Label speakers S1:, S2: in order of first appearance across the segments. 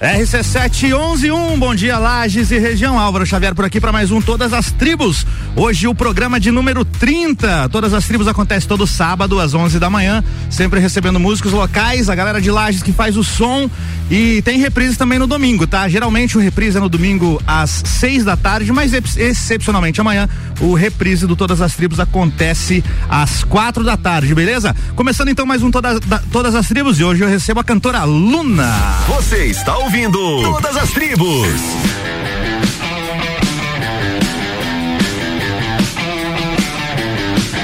S1: RC7111, bom dia Lages e região. Álvaro Xavier por aqui para mais um Todas as Tribos. Hoje o programa de número 30. Todas as Tribos acontece todo sábado às 11 da manhã, sempre recebendo músicos locais, a galera de Lages que faz o som e tem reprises também no domingo, tá? Geralmente o reprise é no domingo às 6 da tarde, mas excepcionalmente amanhã o reprise do Todas as Tribos acontece às quatro da tarde, beleza? Começando então mais um Todas, da, Todas as Tribos e hoje eu recebo a cantora Luna.
S2: Você está ouvindo Todas as Tribos.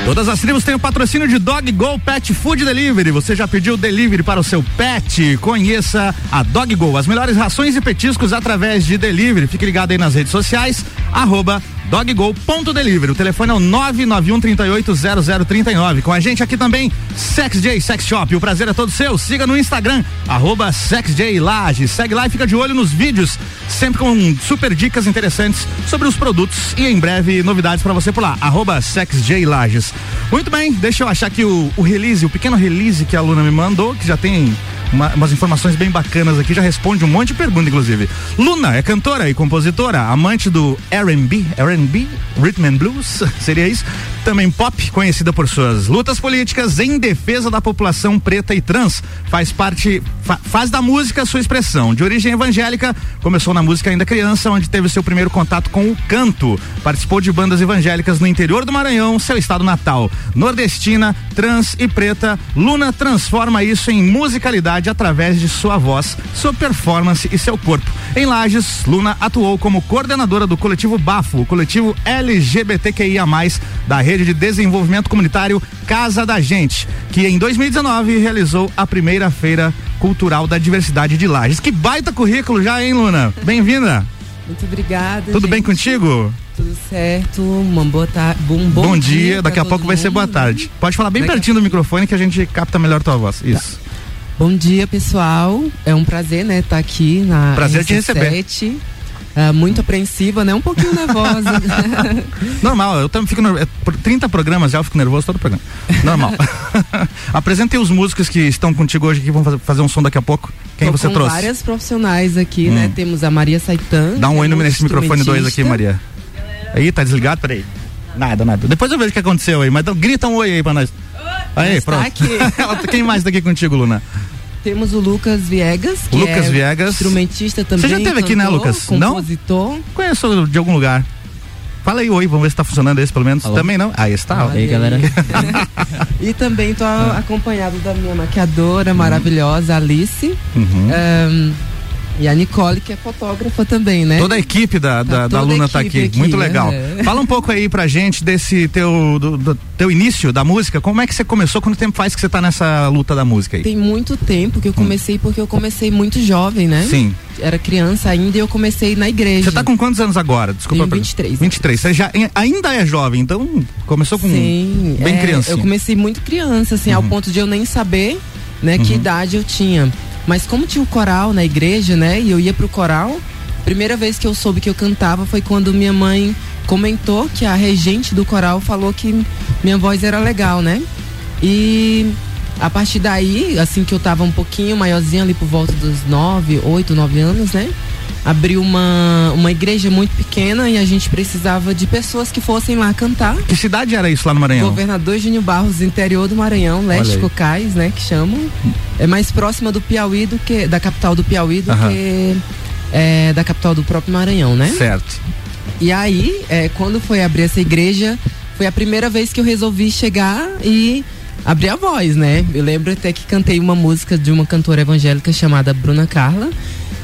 S1: Todas as tribos têm o patrocínio de Dog Go Pet Food Delivery. Você já pediu delivery para o seu pet? Conheça a Dog Go, as melhores rações e petiscos através de delivery. Fique ligado aí nas redes sociais, arroba doggo.delivery. O telefone é o 991380039. Com a gente aqui também, SexJ Sex Shop. O prazer é todo seu. Siga no Instagram, arroba SexJLage. Segue lá e fica de olho nos vídeos, sempre com super dicas interessantes sobre os produtos e em breve novidades para você por lá, arroba SexJLages. Muito bem, deixa eu achar aqui o, o release, o pequeno release que a aluna me mandou, que já tem uma, umas informações bem bacanas aqui, já responde um monte de perguntas, inclusive. Luna é cantora e compositora, amante do R&B, R&B, Rhythm and Blues, seria isso? Também pop, conhecida por suas lutas políticas em defesa da população preta e trans. Faz parte, fa, faz da música sua expressão. De origem evangélica, começou na música ainda criança, onde teve seu primeiro contato com o canto. Participou de bandas evangélicas no interior do Maranhão, seu estado natal. Nordestina, trans e preta, Luna transforma isso em musicalidade através de sua voz, sua performance e seu corpo. Em Lages, Luna atuou como coordenadora do coletivo Bafo, o coletivo LGBTQIA+, da rede de desenvolvimento comunitário Casa da Gente, que em 2019 realizou a primeira feira cultural da diversidade de Lages. Que baita currículo já, hein, Luna? Bem-vinda.
S3: Muito obrigada.
S1: Tudo gente. bem contigo?
S3: Tudo certo, uma boa tarde.
S1: Um bom, bom dia, dia daqui a pouco vai ser boa tarde. Pode falar bem daqui pertinho do microfone que a gente capta melhor tua voz. Isso. Tá.
S3: Bom dia, pessoal. É um prazer, né, estar tá aqui na
S1: Prazer te receber.
S3: Uh, muito apreensiva, né? Um pouquinho nervosa.
S1: Normal, eu também fico nervoso. Por 30 programas já eu fico nervoso todo programa. Normal. Apresentei os músicos que estão contigo hoje que vão fazer, fazer um som daqui a pouco. Quem Tô você
S3: com
S1: trouxe?
S3: várias profissionais aqui, né? hum. né? Temos a Maria Saitan.
S1: Dá um oi nesse microfone 2 aqui, Maria. Aí, tá desligado? Peraí. Nada, nada. Depois eu vejo o que aconteceu aí, mas então, grita um oi aí pra nós. Aí, pronto. Tá. Quem mais tá aqui contigo, Luna?
S3: Temos o Lucas Viegas, que
S1: Lucas
S3: é
S1: Viegas.
S3: instrumentista também.
S1: Você já esteve aqui, né, Lucas?
S3: Compositor.
S1: Não? Conheço de algum lugar. Fala aí oi, vamos ver se está funcionando esse pelo menos. Alô? Também não? Aí está.
S3: Aí, galera. e também estou acompanhado da minha maquiadora maravilhosa, Alice. Uhum. Um, e a Nicole, que é fotógrafa também, né?
S1: Toda a equipe da, da, tá da Luna tá aqui. aqui. Muito legal. É. Fala um pouco aí pra gente desse teu, do, do, teu início da música. Como é que você começou? Quanto tempo faz que você tá nessa luta da música aí?
S3: Tem muito tempo que eu comecei, hum. porque eu comecei muito jovem, né?
S1: Sim.
S3: Era criança ainda e eu comecei na igreja.
S1: Você tá com quantos anos agora? Desculpa.
S3: Tenho 23.
S1: 23. Você já ainda é jovem, então começou com
S3: Sim,
S1: bem
S3: é,
S1: criança.
S3: Eu comecei muito criança, assim, uhum. ao ponto de eu nem saber, né, uhum. que idade eu tinha. Mas como tinha o coral na igreja, né? E eu ia pro coral, primeira vez que eu soube que eu cantava foi quando minha mãe comentou que a regente do coral falou que minha voz era legal, né? E a partir daí, assim que eu tava um pouquinho maiorzinha ali por volta dos nove, oito, nove anos, né? Abriu uma, uma igreja muito pequena e a gente precisava de pessoas que fossem lá cantar.
S1: Que cidade era isso lá no Maranhão?
S3: Governador Júnior Barros, interior do Maranhão, Leste Cocais, né, que chamam. É mais próxima do Piauí do que da capital do Piauí do que é, da capital do próprio Maranhão, né?
S1: Certo.
S3: E aí, é, quando foi abrir essa igreja, foi a primeira vez que eu resolvi chegar e abrir a voz, né? Eu lembro até que cantei uma música de uma cantora evangélica chamada Bruna Carla.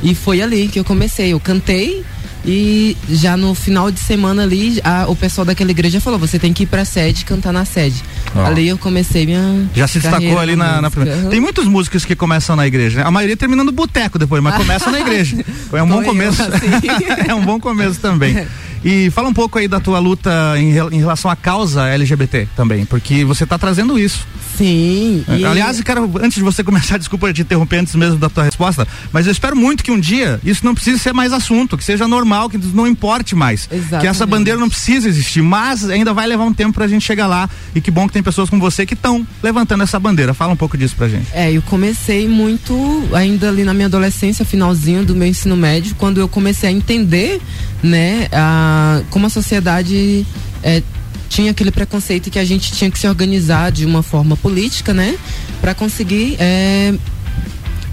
S3: E foi ali que eu comecei. Eu cantei e já no final de semana ali, a, o pessoal daquela igreja falou: você tem que ir pra sede cantar na sede. Oh. Ali eu comecei minha.
S1: Já se destacou ali na, na, primeira. Uhum. Tem muitos músicos que começam na igreja, né? A maioria termina no boteco depois, mas começa na igreja. É um bom começo. Assim. é um bom começo também. E fala um pouco aí da tua luta em, em relação à causa LGBT também, porque você está trazendo isso
S3: Sim.
S1: E... Aliás, quero, antes de você começar, desculpa te interromper antes mesmo da tua resposta, mas eu espero muito que um dia isso não precise ser mais assunto, que seja normal, que isso não importe mais. Exatamente. Que essa bandeira não precisa existir, mas ainda vai levar um tempo pra gente chegar lá. E que bom que tem pessoas como você que estão levantando essa bandeira. Fala um pouco disso pra gente.
S3: É, eu comecei muito ainda ali na minha adolescência, finalzinho do meu ensino médio, quando eu comecei a entender, né, a, como a sociedade é, tinha aquele preconceito que a gente tinha que se organizar de uma forma política, né? Para conseguir é,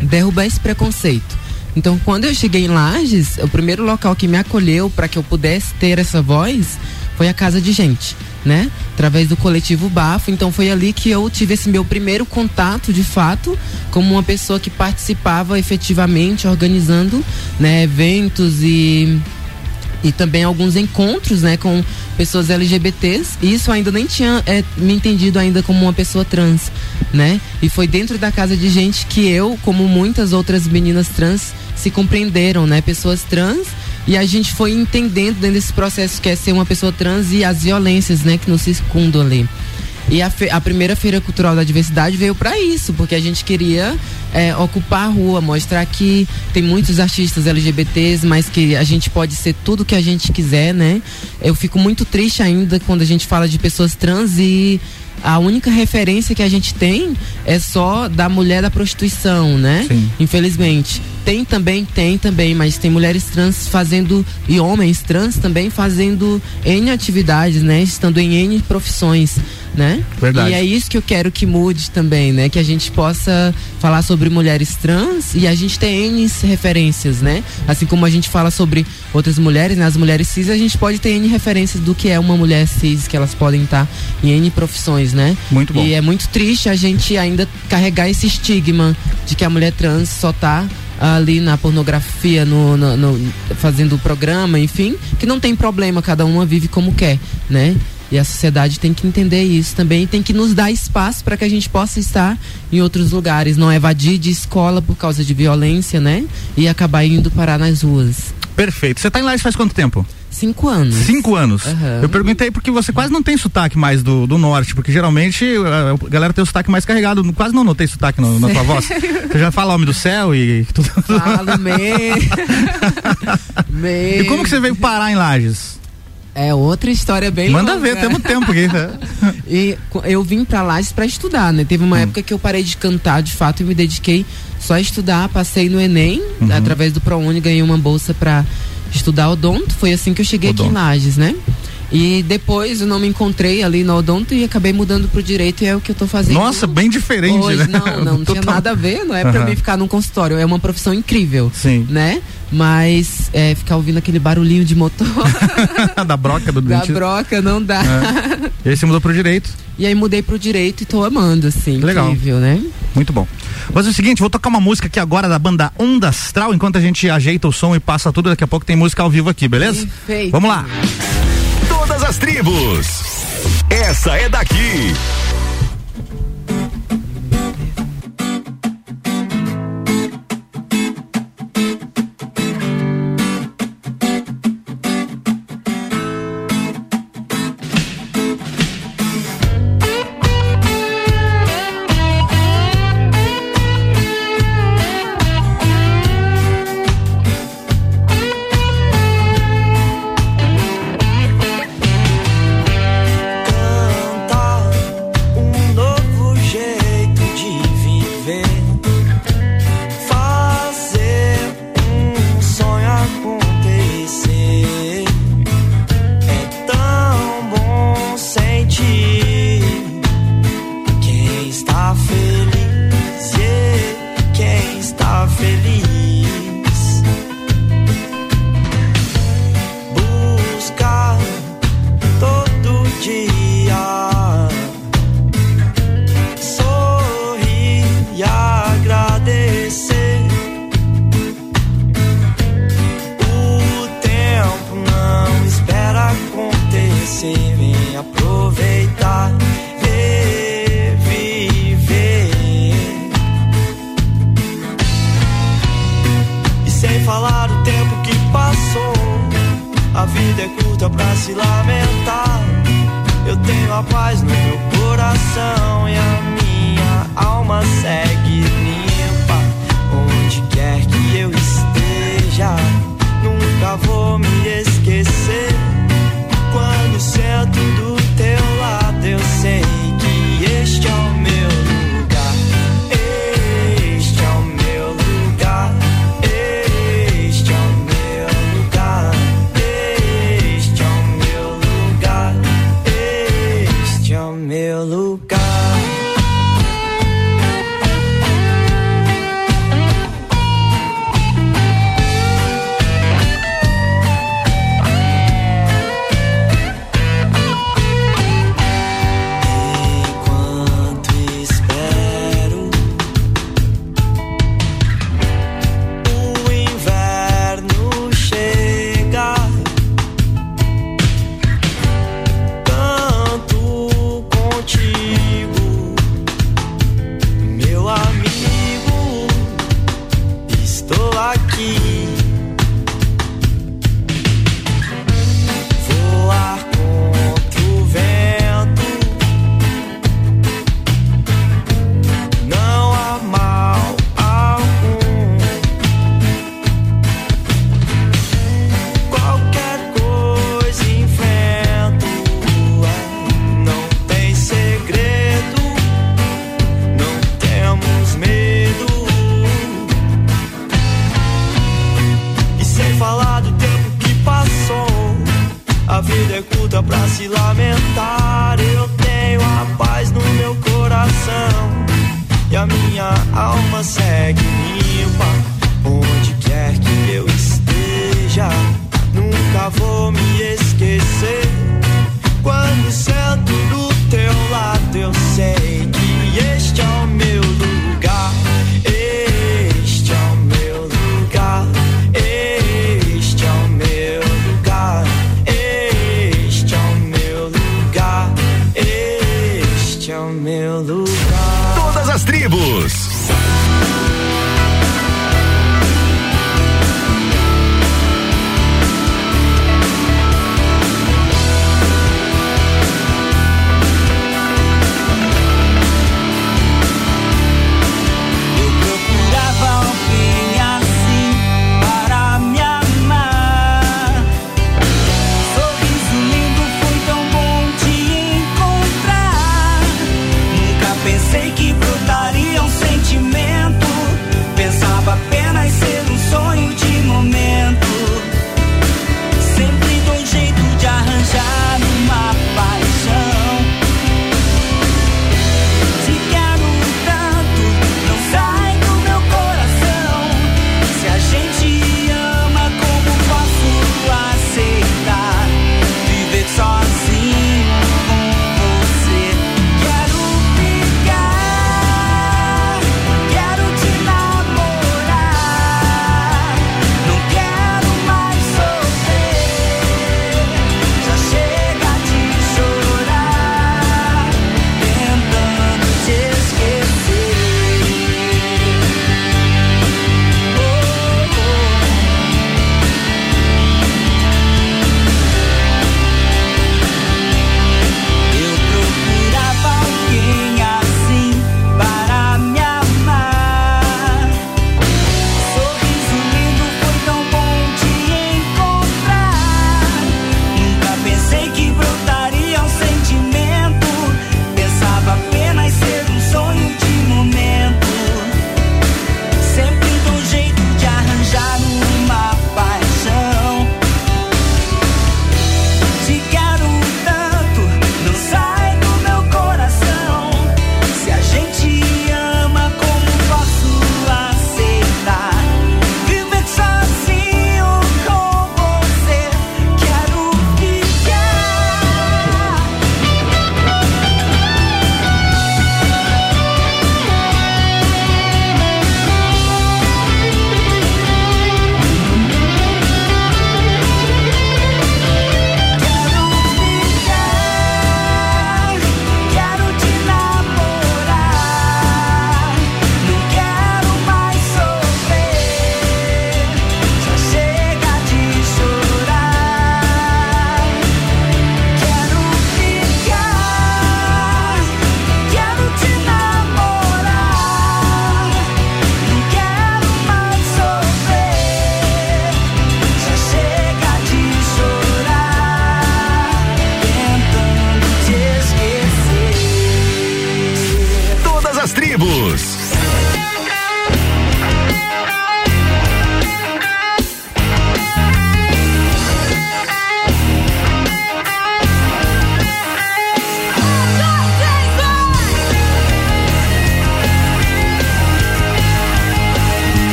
S3: derrubar esse preconceito. Então, quando eu cheguei em Lages, o primeiro local que me acolheu para que eu pudesse ter essa voz foi a Casa de Gente, né? Através do coletivo Bafo. Então, foi ali que eu tive esse meu primeiro contato, de fato, como uma pessoa que participava efetivamente, organizando né, eventos e e também alguns encontros, né, com pessoas LGBTs. E isso ainda nem tinha é, me entendido ainda como uma pessoa trans, né? E foi dentro da casa de gente que eu, como muitas outras meninas trans, se compreenderam, né? Pessoas trans e a gente foi entendendo dentro desse processo que é ser uma pessoa trans e as violências, né, que nos circundam ali. E a, a primeira Feira Cultural da Diversidade veio para isso, porque a gente queria é, ocupar a rua, mostrar que tem muitos artistas LGBTs, mas que a gente pode ser tudo que a gente quiser, né? Eu fico muito triste ainda quando a gente fala de pessoas trans e a única referência que a gente tem é só da mulher da prostituição, né? Sim. Infelizmente. Tem também, tem também, mas tem mulheres trans fazendo e homens trans também fazendo N atividades, né? Estando em N profissões né?
S1: Verdade.
S3: E é isso que eu quero que mude também, né? Que a gente possa falar sobre mulheres trans e a gente tem N referências, né? Assim como a gente fala sobre outras mulheres, né? As mulheres cis, a gente pode ter N referências do que é uma mulher cis, que elas podem estar em N profissões, né?
S1: Muito bom.
S3: E é muito triste a gente ainda carregar esse estigma de que a mulher trans só tá ali na pornografia, no, no, no, fazendo o programa, enfim, que não tem problema, cada uma vive como quer, né? E a sociedade tem que entender isso também, tem que nos dar espaço para que a gente possa estar em outros lugares, não evadir de escola por causa de violência, né? E acabar indo parar nas ruas.
S1: Perfeito. Você está em Lages faz quanto tempo?
S3: Cinco anos.
S1: Cinco anos. Uhum. Eu perguntei porque você quase não tem sotaque mais do, do norte, porque geralmente a, galera tem o sotaque mais carregado. Quase não notei sotaque no, na tua voz. Você já fala homem do céu e tudo.
S3: Falo meio.
S1: E como que você veio parar em Lages?
S3: É outra história bem
S1: Manda
S3: longa.
S1: ver, temos tempo aqui. Né?
S3: e eu vim para Lages para estudar, né? Teve uma hum. época que eu parei de cantar de fato e me dediquei só a estudar, passei no ENEM, uhum. através do ProUni ganhei uma bolsa para estudar odonto. Foi assim que eu cheguei odonto. aqui em Lages, né? E depois eu não me encontrei ali no odonto e acabei mudando pro direito e é o que eu tô fazendo.
S1: Nossa, bem diferente,
S3: hoje.
S1: né?
S3: Não, não, não tinha nada a ver, não é uhum. pra mim ficar num consultório, é uma profissão incrível.
S1: Sim.
S3: Né? Mas é, ficar ouvindo aquele barulhinho de motor.
S1: da broca do
S3: Da broca não dá. É.
S1: E aí você mudou pro direito?
S3: E aí mudei pro direito e tô amando, assim.
S1: Legal.
S3: Incrível, né?
S1: Muito bom. Mas é o seguinte, vou tocar uma música aqui agora da banda Onda Astral, enquanto a gente ajeita o som e passa tudo, daqui a pouco tem música ao vivo aqui, beleza?
S3: Perfeito.
S1: Vamos lá
S2: todas as tribos. Essa é daqui.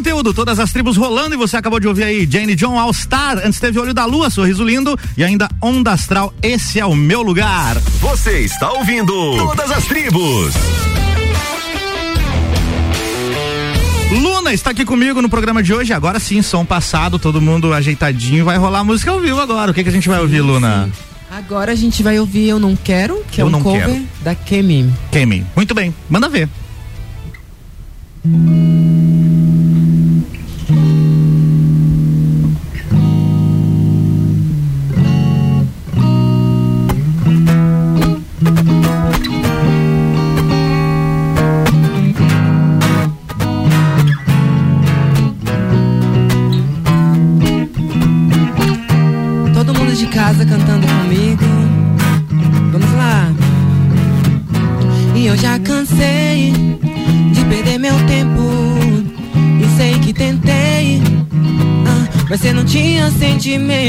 S1: Conteúdo, todas as tribos rolando e você acabou de ouvir aí Jane John All Star, antes teve Olho da Lua, Sorriso Lindo e ainda Onda Astral, esse é o meu lugar.
S2: Você está ouvindo Todas as Tribos.
S1: Luna está aqui comigo no programa de hoje. Agora sim, som passado, todo mundo ajeitadinho. Vai rolar música ao vivo agora. O que, que a gente vai ouvir, Luna? Sim.
S3: Agora a gente vai ouvir Eu Não Quero, que é Eu é um cover quero. da Kemi.
S1: Kemi. Muito bem, manda ver.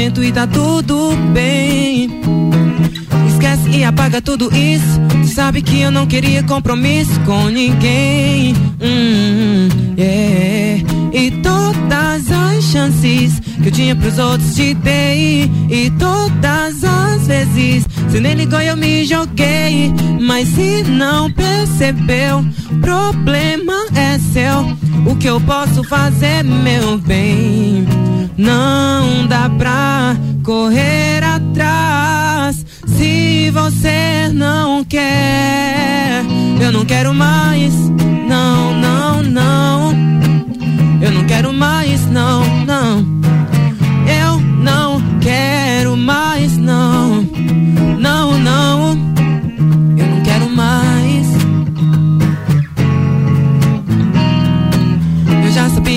S3: Sentimento e tá tudo bem. Esquece e apaga tudo isso. Sabe que eu não queria compromisso com ninguém. Hum, yeah. E todas as chances que eu tinha pros outros te dei. E todas as vezes você nem ligou eu me joguei. Mas se não percebeu, problema é seu. O que eu posso fazer, meu bem? Não dá pra correr atrás se você não quer. Eu não quero mais, não, não, não. Eu não quero mais, não, não.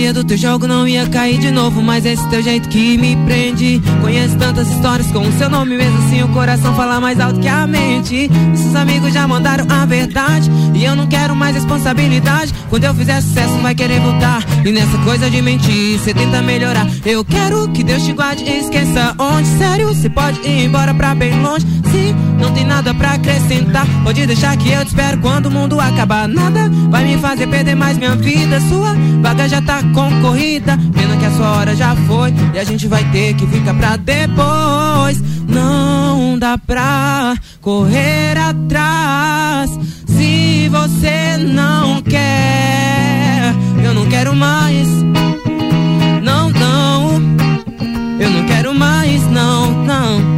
S3: Sabia do teu jogo, não ia cair de novo. Mas esse teu jeito que me prende. Conheço tantas histórias com o seu nome, mesmo assim o coração fala mais alto que a mente. Seus amigos já mandaram a verdade. E eu não quero mais responsabilidade. Quando eu fizer sucesso, vai querer voltar. E nessa coisa de mentir, cê tenta melhorar. Eu quero que Deus te guarde e esqueça onde. Sério, cê pode ir embora pra bem longe. Se não tem nada pra acrescentar, pode deixar que eu te espero quando o mundo acabar. Nada vai me fazer perder mais minha vida. Sua vaga já tá concorrida. Pena que a sua hora já foi e a gente vai ter que ficar pra depois. Não dá pra correr atrás se você não quer. Eu não quero mais. Não, não. Eu não quero mais, não, não.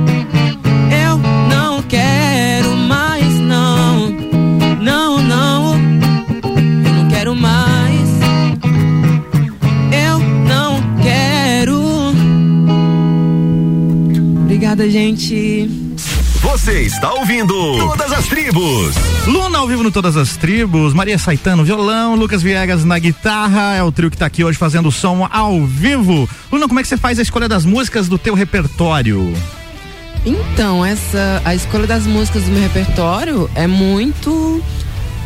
S3: Obrigada, gente.
S2: Você está ouvindo Todas as Tribos.
S1: Luna ao vivo no Todas as Tribos, Maria Saitano violão, Lucas Viegas na guitarra, é o trio que está aqui hoje fazendo o som ao vivo. Luna, como é que você faz a escolha das músicas do teu repertório?
S3: Então, essa a escolha das músicas do meu repertório é muito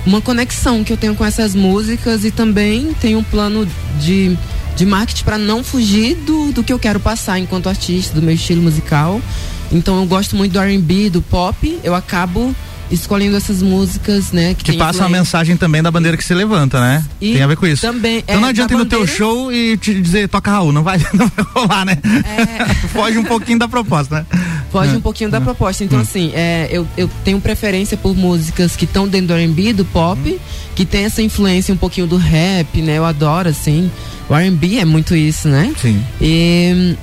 S3: uma conexão que eu tenho com essas músicas e também tenho um plano de de marketing para não fugir do, do que eu quero passar enquanto artista, do meu estilo musical. Então eu gosto muito do R&B, do pop. Eu acabo escolhendo essas músicas, né?
S1: Que, que passam a mensagem também da bandeira que se levanta, né? E tem a ver com isso.
S3: Também.
S1: Então é, não adianta ir no bandeira... teu show e te dizer toca Raul, não vai, não vai rolar, né? É... Foge um pouquinho da proposta, né?
S3: Foge é. um pouquinho da é. proposta. Então, hum. assim, é, eu, eu tenho preferência por músicas que estão dentro do R&B, do pop, hum. que tem essa influência um pouquinho do rap, né? Eu adoro, assim. O R&B é muito isso, né?
S1: Sim.
S3: E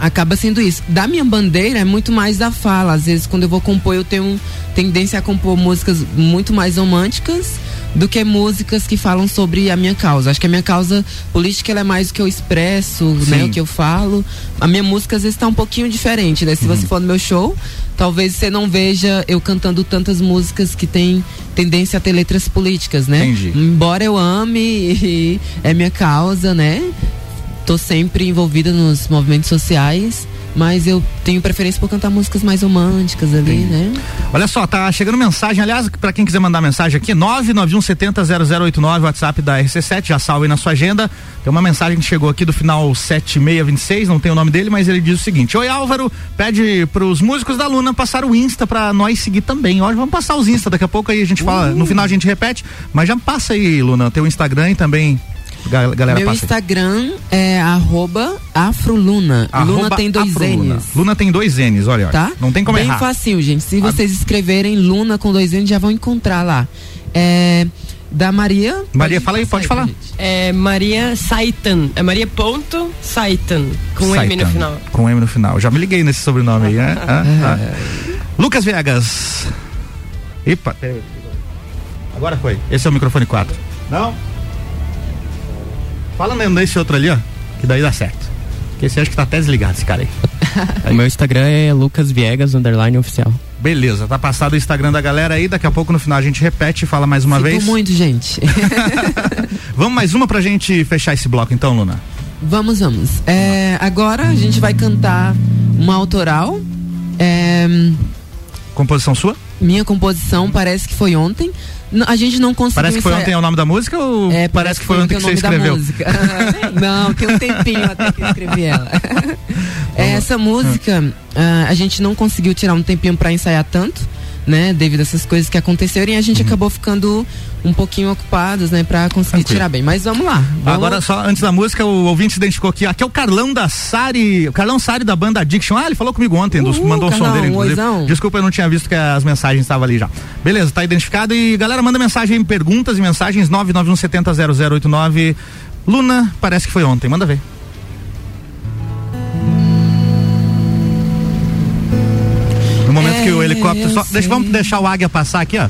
S3: acaba sendo isso. Da minha bandeira é muito mais da fala. Às vezes, quando eu vou compor, eu tenho tendência a compor músicas muito mais românticas do que músicas que falam sobre a minha causa. Acho que a minha causa política é mais o que eu expresso, né, o que eu falo. A minha música às vezes está um pouquinho diferente, né? Se uhum. você for no meu show, talvez você não veja eu cantando tantas músicas que têm tendência a ter letras políticas, né?
S1: Entendi.
S3: Embora eu ame e é minha causa, né? Tô sempre envolvida nos movimentos sociais mas eu tenho preferência por cantar músicas mais românticas ali, Sim. né?
S1: Olha só, tá chegando mensagem, aliás, para quem quiser mandar mensagem aqui, 991700089, WhatsApp da RC7, já salve na sua agenda. Tem uma mensagem que chegou aqui do final 7626, não tem o nome dele, mas ele diz o seguinte: Oi Álvaro, pede pros músicos da Luna passar o Insta para nós seguir também. Hoje vamos passar os Insta, daqui a pouco aí a gente fala, no final a gente repete, mas já passa aí, Luna, teu Instagram e também Galera,
S3: Meu
S1: passa aí.
S3: Instagram é arroba afroluna.
S1: Arroba
S3: Luna tem dois
S1: Afroluna.
S3: N's.
S1: Luna tem dois N's, olha, olha.
S3: Tá?
S1: Não tem como
S3: Bem
S1: errar.
S3: facinho, gente. Se vocês escreverem Luna com dois N's, já vão encontrar lá. É, da Maria.
S1: Maria, fala aí, pode
S3: pra
S1: falar.
S3: gente.
S4: É Maria Saitan. É Maria ponto Saitan. Com M
S1: Saitan.
S4: no final.
S1: Com M no final. Já me liguei nesse sobrenome aí, né? Ah, ah. Lucas Viegas. Epa. Agora foi. Esse é o microfone 4. Não? Fala mesmo desse outro ali, ó. Que daí dá certo. Porque esse acho que tá até desligado, esse cara aí.
S5: O meu Instagram é Lucas Viegas, underline oficial.
S1: Beleza, tá passado o Instagram da galera aí. Daqui a pouco no final a gente repete e fala mais uma
S3: Sinto
S1: vez.
S3: muito, gente.
S1: Vamos mais uma pra gente fechar esse bloco então, Luna.
S3: vamos, vamos. É, agora a gente vai cantar uma autoral. É,
S1: Composição sua?
S3: minha composição parece que foi ontem. A gente não conseguiu.
S1: Parece que foi ontem é o nome da música ou
S3: É,
S1: parece que foi ontem que você escreveu?
S3: não, tem um tempinho até que eu escrevi ela. É, Essa música, ah, a gente não conseguiu tirar um tempinho pra ensaiar tanto, né? Devido a essas coisas que aconteceram e a gente acabou ficando um pouquinho ocupados, né? Pra conseguir.
S1: Tranquilo.
S3: tirar bem. Mas vamos lá. Vamos-
S1: Agora, só antes da música, o ouvinte se identificou aqui. Aqui é o Carlão da Sari. O Carlão Sari da banda Addiction. Ah, ele falou comigo ontem,
S3: Uhul,
S1: mandou o som dele, inclusive.
S3: oizão.
S1: Desculpa, eu não tinha visto que as mensagens estavam ali já. Beleza, tá identificado. E galera, manda mensagem, perguntas e mensagens 991700089. Luna, parece que foi ontem. Manda ver. No momento
S3: É,
S1: que o helicóptero. Só,
S3: eu
S1: deixa, vamos deixar o Águia passar aqui, ó.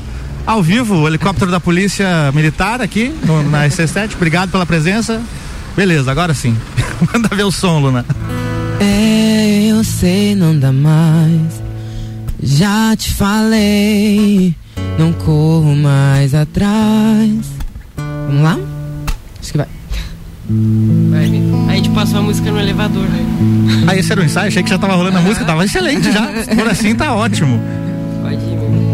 S1: Ao vivo, o helicóptero da Polícia Militar aqui no- na SC7. Obrigado pela presença. Beleza, agora sim. Manda ver o som, Luna.
S3: É, eu sei, não dá mais. Já te falei, não corro mais atrás. Vamos lá? Acho que vai.
S4: Vai, A gente passou a música no elevador.
S1: Ah, esse era o ensaio, achei que já tava rolando a música, tava excelente já. Por assim tá ótimo.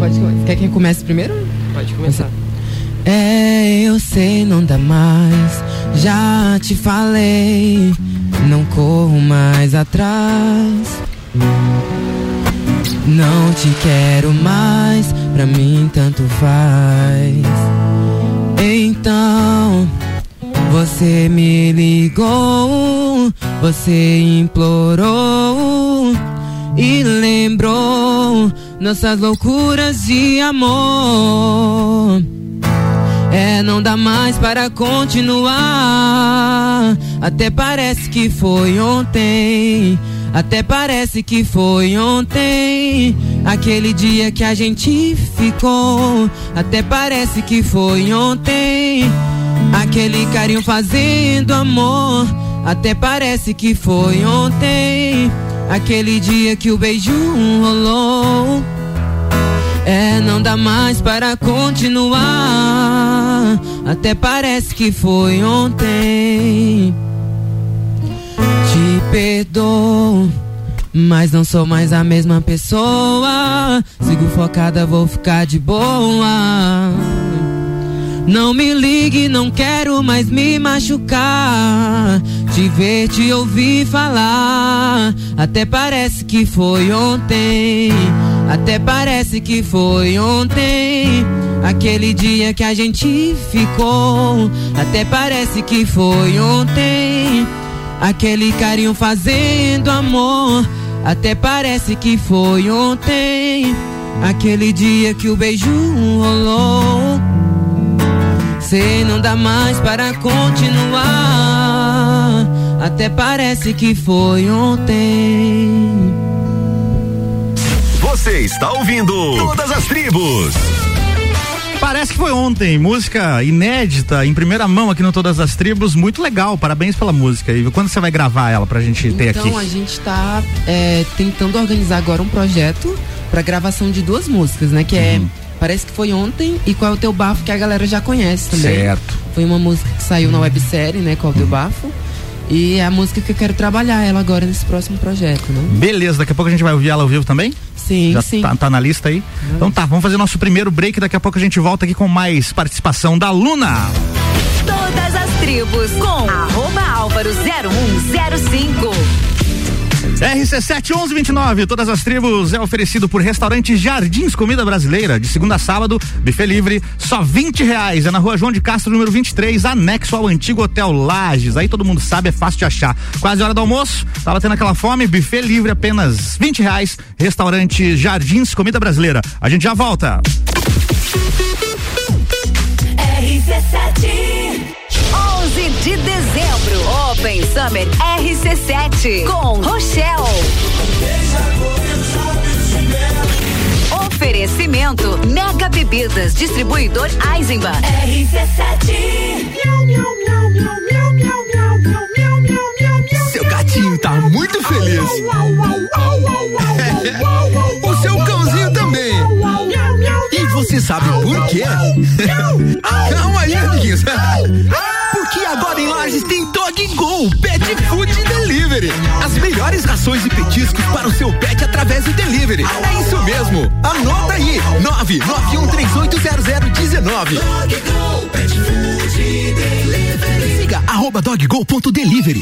S4: Pode
S3: começar. Quer que comece primeiro?
S4: Pode começar.
S3: É, eu sei, não dá mais. Já te falei, não corro mais atrás. Não te quero mais, pra mim tanto faz. Então, você me ligou, você implorou e lembrou nossas loucuras de amor. É, não dá mais para continuar. Até parece que foi ontem. Até parece que foi ontem. Aquele dia que a gente ficou. Até parece que foi ontem. Aquele carinho fazendo amor. Até parece que foi ontem. Aquele dia que o beijo rolou. É, não dá mais para continuar. Até parece que foi ontem. Te perdoo, mas não sou mais a mesma pessoa. Sigo focada, vou ficar de boa. Não me ligue, não quero mais me machucar. Te ver, te ouvir falar. Até parece que foi ontem. Até parece que foi ontem. Aquele dia que a gente ficou. Até parece que foi ontem. Aquele carinho fazendo amor. Até parece que foi ontem. Aquele dia que o beijo rolou. Sei, não dá mais para continuar. Até parece que foi ontem.
S2: Você está ouvindo Todas as Tribos.
S1: Parece que foi ontem, música inédita, em primeira mão aqui no Todas as Tribos, muito legal, parabéns pela música. E quando você vai gravar ela pra gente ter aqui?
S3: Então a gente tá é, tentando organizar agora um projeto pra gravação de duas músicas, né? Que é Parece que foi ontem e Qual é o Teu Bafo, que a galera já conhece também.
S1: Certo.
S3: Foi uma música que saiu na websérie, né? Qual é o Teu Bafo. E é a música que eu quero trabalhar ela agora nesse próximo projeto, né?
S1: Beleza, daqui a pouco a gente vai ouvir ela ao vivo também?
S3: Sim,
S1: Já
S3: sim.
S1: Tá, tá na lista aí? Então tá, vamos fazer nosso primeiro break, daqui a pouco a gente volta aqui com mais participação da Luna.
S6: Todas as tribos com arroba álvaro 0105.
S1: RC7 1129, todas as tribos é oferecido por restaurante Jardins Comida Brasileira, de segunda a sábado, buffet livre, só 20 reais. É na rua João de Castro, número 23, anexo ao antigo Hotel Lages. Aí todo mundo sabe, é fácil de achar. Quase hora do almoço, tava tendo aquela fome, buffet livre apenas 20 reais. Restaurante Jardins Comida Brasileira. A gente já volta.
S6: RC7 11 de dezembro, Open Summer RC7 com Rochelle. Oferecimento Mega Bebidas, distribuidor Eisenbahn.
S7: Seu gatinho tá muito feliz. o seu cãozinho também. E você sabe por quê? Calma aí, amiguinhos. Porque agora em Lages tem Dog Go Pet Food Delivery. As melhores rações e petiscos para o seu pet através do delivery. É isso mesmo. Anota aí. 991380019. Siga arroba doggo.delivery.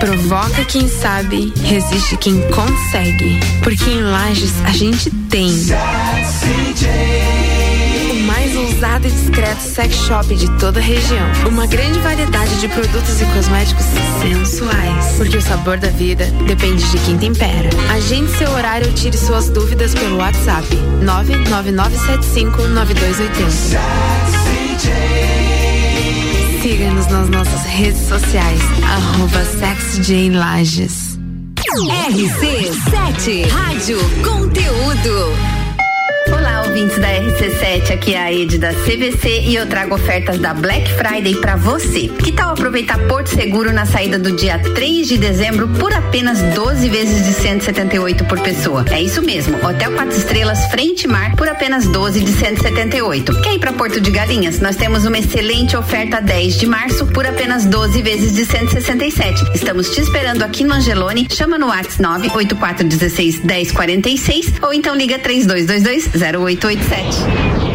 S8: Provoca quem sabe, resiste quem consegue. Porque em Lages a gente tem. O mais ousado e discreto sex shop de toda a região. Uma grande variedade de produtos e cosméticos sensuais. Porque o sabor da vida depende de quem tempera. Agende seu horário ou tire suas dúvidas pelo WhatsApp 999759280. Siga-nos nas nossas redes sociais, arroba SexJLages.
S6: RC7 Rádio Conteúdo.
S9: Olá, ouvintes da RC7, aqui é a Ed da CVC e eu trago ofertas da Black Friday para você. Que tal aproveitar Porto Seguro na saída do dia 3 de dezembro por apenas 12 vezes de 178 por pessoa? É isso mesmo, Hotel 4 Estrelas Frente Mar por apenas 12 de 178. Quer ir para Porto de Galinhas? Nós temos uma excelente oferta 10 de março por apenas 12 vezes de 167. Estamos te esperando aqui no Angelone. Chama no WhatsApp 98416 1046 ou então liga 3222 0887.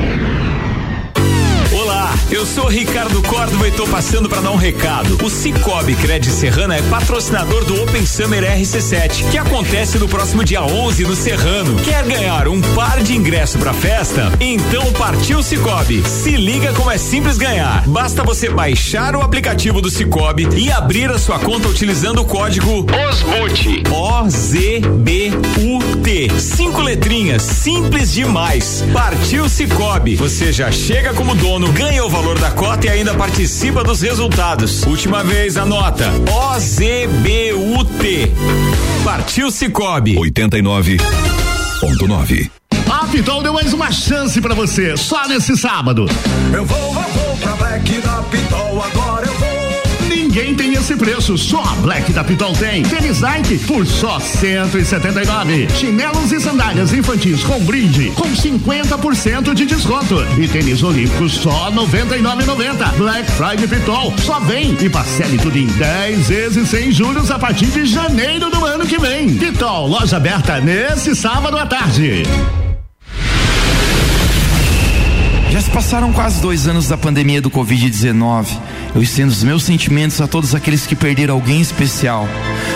S10: Eu sou Ricardo Córdova e tô passando para dar um recado. O Cicobi Cred Serrana é patrocinador do Open Summer RC7, que acontece no próximo dia 11 no Serrano. Quer ganhar um par de ingresso pra festa? Então partiu Cicobi. Se liga como é simples ganhar. Basta você baixar o aplicativo do Cicobi e abrir a sua conta utilizando o código OSBUT. O Z B U T. Cinco letrinhas, simples demais. Partiu Cicobi. Você já chega como dono, ganha o valor da cota e ainda participa dos resultados. Última vez, anota. OZBUT. Partiu Cicobi.
S11: 89.9. A Pitol deu mais uma chance pra você, só nesse sábado.
S12: Eu vou, eu vou pra Black da Pitol, agora.
S11: Ninguém tem esse preço, só a Black da Pitol tem. Tênis Nike por só 179. Chinelos e sandálias infantis com brinde com 50% de desconto. E tênis olímpicos só 99,90. Black Friday Pitol só vem e parcele tudo em 10 vezes sem juros a partir de janeiro do ano que vem. Pitol, loja aberta nesse sábado à tarde.
S13: Já se passaram quase dois anos da pandemia do Covid-19. Eu estendo os meus sentimentos a todos aqueles que perderam alguém especial.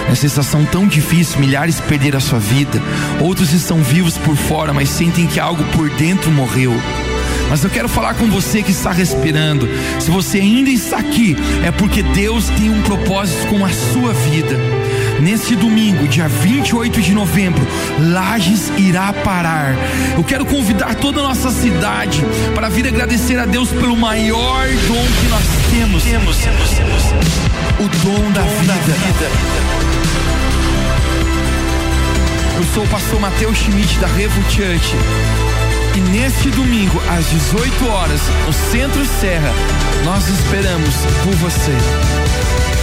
S13: Nessa estação tão difícil, milhares perderam a sua vida. Outros estão vivos por fora, mas sentem que algo por dentro morreu. Mas eu quero falar com você que está respirando. Se você ainda está aqui, é porque Deus tem um propósito com a sua vida. Neste domingo, dia 28 de novembro, Lages irá parar. Eu quero convidar toda a nossa cidade para vir agradecer a Deus pelo maior dom que nós temos. Temos, temos, temos. O dom da vida. Eu sou o pastor Mateus Schmidt da Revo Church. E neste domingo, às 18 horas, no Centro Serra, nós esperamos por você.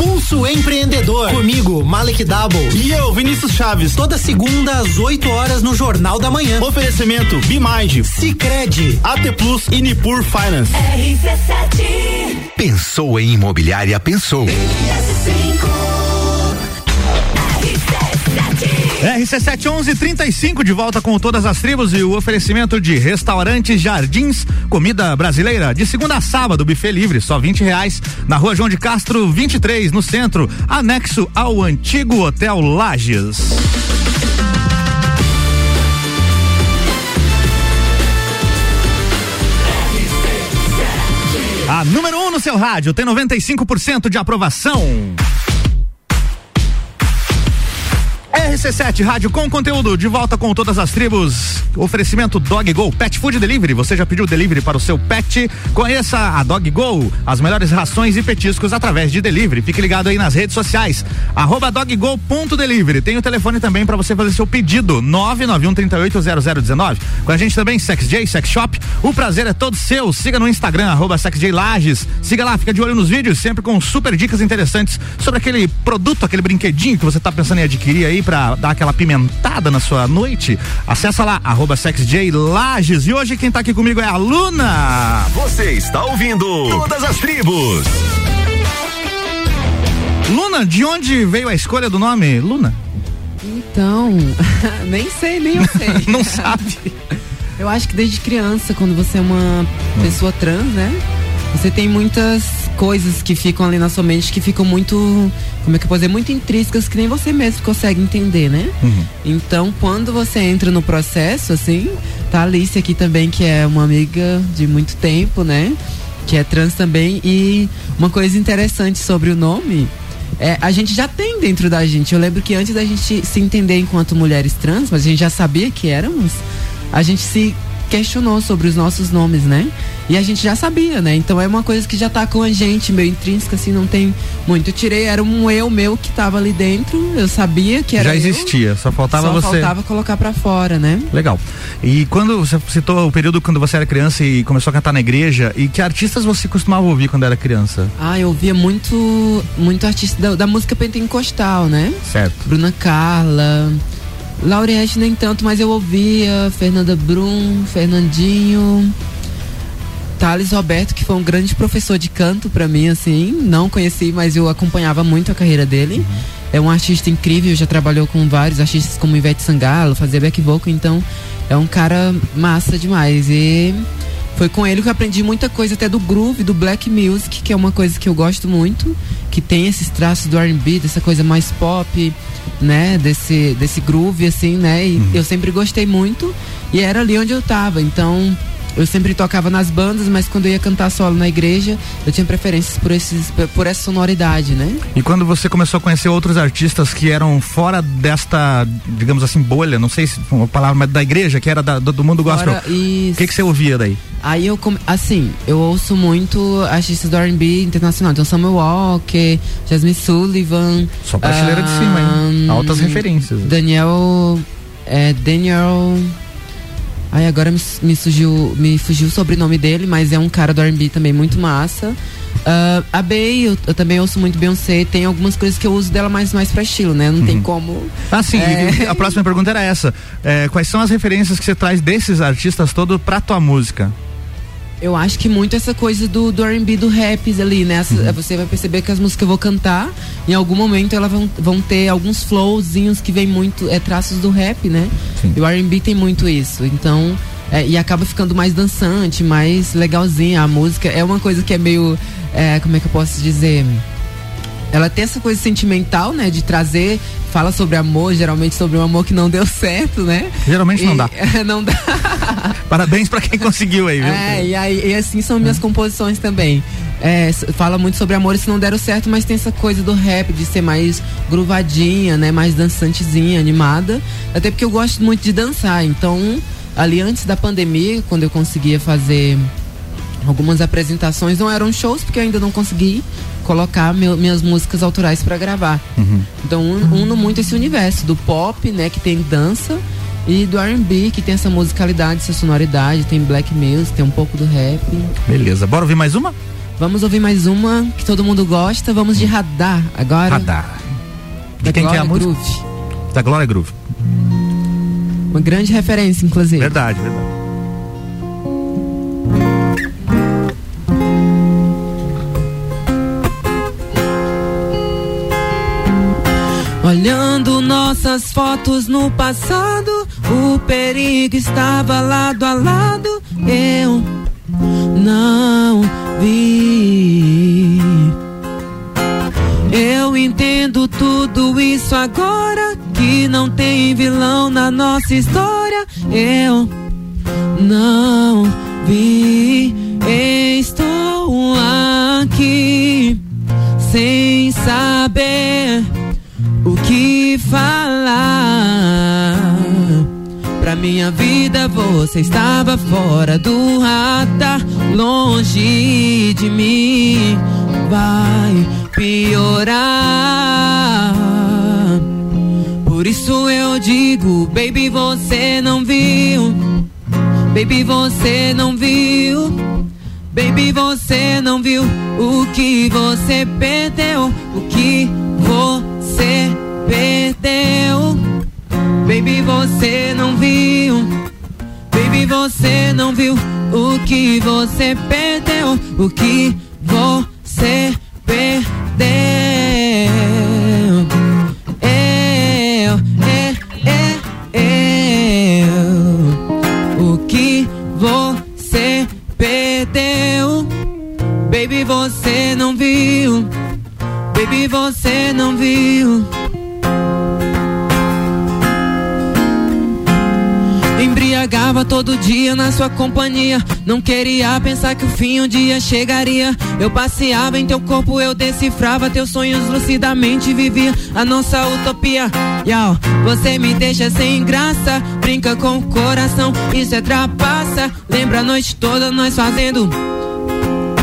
S14: Pulso Empreendedor. Comigo, Malek Double.
S15: E eu, Vinícius Chaves.
S14: Toda segunda às 8 horas no Jornal da Manhã.
S15: Oferecimento Bimage,
S14: Cicred,
S15: AT Plus e Nipur Finance.
S6: RC7.
S7: Pensou em imobiliária, pensou.
S1: RC71135 de volta com todas as tribos e o oferecimento de restaurantes Jardins, comida brasileira, de segunda a sábado, buffet livre, só 20 reais, na rua João de Castro, 23, no centro, anexo ao antigo Hotel Lages. A número 1 um no seu rádio tem 95% de aprovação. RC7 Rádio com conteúdo de volta com todas as tribos. Oferecimento Dog Go Pet Food Delivery. Você já pediu delivery para o seu pet? Conheça a Dog Go, as melhores rações e petiscos através de delivery. Fique ligado aí nas redes sociais. Arroba doggo.delivery. Tem o telefone também para você fazer seu pedido. 991380019. Com a gente também Sex J Sex Shop. O prazer é todo seu. Siga no Instagram arroba Lages. Siga lá, fica de olho nos vídeos, sempre com super dicas interessantes sobre aquele produto, aquele brinquedinho que você está pensando em adquirir aí para dar aquela pimentada na sua noite, acessa lá, arroba Lages. E hoje quem tá aqui comigo é a Luna.
S7: Você está ouvindo Todas as Tribos.
S1: Luna, de onde veio a escolha do nome Luna?
S3: Então, nem sei, nem eu sei.
S1: Não sabe.
S3: Eu acho que desde criança, quando você é uma pessoa trans, né? Você tem muitas coisas que ficam ali na sua mente que ficam muito, como é que eu posso dizer, muito intrínsecas que nem você mesmo consegue entender, né?
S1: Uhum.
S3: Então, quando você entra no processo, assim, tá a Alice aqui também, que é uma amiga de muito tempo, né? Que é trans também. E uma coisa interessante sobre o nome é, a gente já tem dentro da gente. Eu lembro que antes da gente se entender enquanto mulheres trans, mas a gente já sabia que éramos, a gente se questionou sobre os nossos nomes, né? E a gente já sabia, né? Então é uma coisa que já tá com a gente, meio intrínseca, assim, não tem muito. Eu tirei, era um eu meu que tava ali dentro, eu sabia que era
S1: Já
S3: eu,
S1: existia, só faltava
S3: só
S1: você.
S3: faltava colocar pra fora, né?
S1: Legal. E quando você citou o período quando você era criança e começou a cantar na igreja, e que artistas você costumava ouvir quando era criança?
S3: Ah, eu ouvia muito, muito artista da, da música pentecostal, né?
S1: Certo.
S3: Bruna Carla, Lauriette nem tanto, mas eu ouvia Fernanda Brum, Fernandinho, Thales Roberto, que foi um grande professor de canto pra mim, assim, não conheci, mas eu acompanhava muito a carreira dele. É um artista incrível, já trabalhou com vários artistas como Ivete Sangalo, fazia back vocal, então é um cara massa demais. E foi com ele que eu aprendi muita coisa até do groove, do black music, que é uma coisa que eu gosto muito, que tem esses traços do R&B, dessa coisa mais pop, né, desse desse groove assim, né? E eu sempre gostei muito e era ali onde eu tava. Então, eu sempre tocava nas bandas, mas quando eu ia cantar solo na igreja, eu tinha preferências por esses por essa sonoridade, né?
S1: E quando você começou a conhecer outros artistas que eram fora desta, digamos assim, bolha, não sei se uma palavra, mas da igreja, que era da- do, do mundo gospel, o que que você ouvia daí?
S3: Aí eu, assim, eu ouço muito artistas do R&B internacional. Então, Samuel Walker, Jasmine Sullivan.
S1: Só prateleira de cima, hein? Altas referências.
S3: Daniel, é, Daniel... Aí agora me, me surgiu, me fugiu o sobrenome dele, mas é um cara do R&B também muito massa. Ah, a Bey, eu, eu também ouço muito Beyoncé. Tem algumas coisas que eu uso dela mais, mais pra estilo, né? Não tem como...
S1: Ah, sim,
S3: É.
S1: a próxima pergunta era essa. É, quais são as referências que você traz desses artistas todos pra tua música?
S3: Eu acho que muito essa coisa do, do R&B, do rap ali, né? Essa- Você vai perceber que as músicas que eu vou cantar, em algum momento elas vão, vão ter alguns flowzinhos que vem muito, é traços do rap, né? E o R&B tem muito isso. Então, é, e acaba ficando mais dançante, mais legalzinha. A música é uma coisa que é meio, é, como é que eu posso dizer? Ela tem essa coisa sentimental, né? De trazer, fala sobre amor, geralmente sobre um amor que não deu certo, né?
S1: Geralmente não
S3: E-
S1: dá.
S3: não dá.
S1: Parabéns pra quem conseguiu aí, viu?
S3: É, e, aí, e assim são minhas composições também. É, fala muito sobre amores que não deram certo, mas tem essa coisa do rap, de ser mais gruvadinha, né? Mais dançantezinha, animada. Até porque eu gosto muito de dançar. Então, ali antes da pandemia, quando eu conseguia fazer algumas apresentações, não eram shows, porque eu ainda não consegui colocar meu- minhas músicas autorais para gravar. Então un- uno muito esse universo do pop, né, que tem dança, e do R&B, que tem essa musicalidade, essa sonoridade, tem black music, tem um pouco do rap.
S1: Beleza, bora ouvir mais uma?
S3: Vamos ouvir mais uma que todo mundo gosta. Vamos de radar agora.
S1: Radar.
S3: Da
S1: De quem que é a
S3: Glória
S1: música?
S3: Groove.
S1: Da Glória Groove.
S3: Uma grande referência, inclusive.
S1: Verdade, verdade.
S3: Nossas fotos no passado, o perigo estava lado a lado. Eu não vi. Eu entendo tudo isso agora. Que não tem vilão na nossa história. Eu não vi. Estou aqui sem saber o que falar. Pra minha vida você estava fora do radar, longe de mim. Vai piorar. Por isso eu digo, baby, você não viu. Baby, você não viu. Baby, você não viu o que você perdeu. O que você perdeu. Baby, você não viu. Baby, você não viu o que você perdeu. O que você perdeu. Eu, eu, eu. O que você perdeu. Baby, você não viu. Baby, você não viu. Embriagava todo dia na sua companhia. Não queria pensar que o fim um dia chegaria. Eu passeava em teu corpo, eu decifrava teus sonhos lucidamente. Vivia a nossa utopia. Yau, você me deixa sem graça. Brinca com o coração, isso é trapaça. Lembra a noite toda nós fazendo.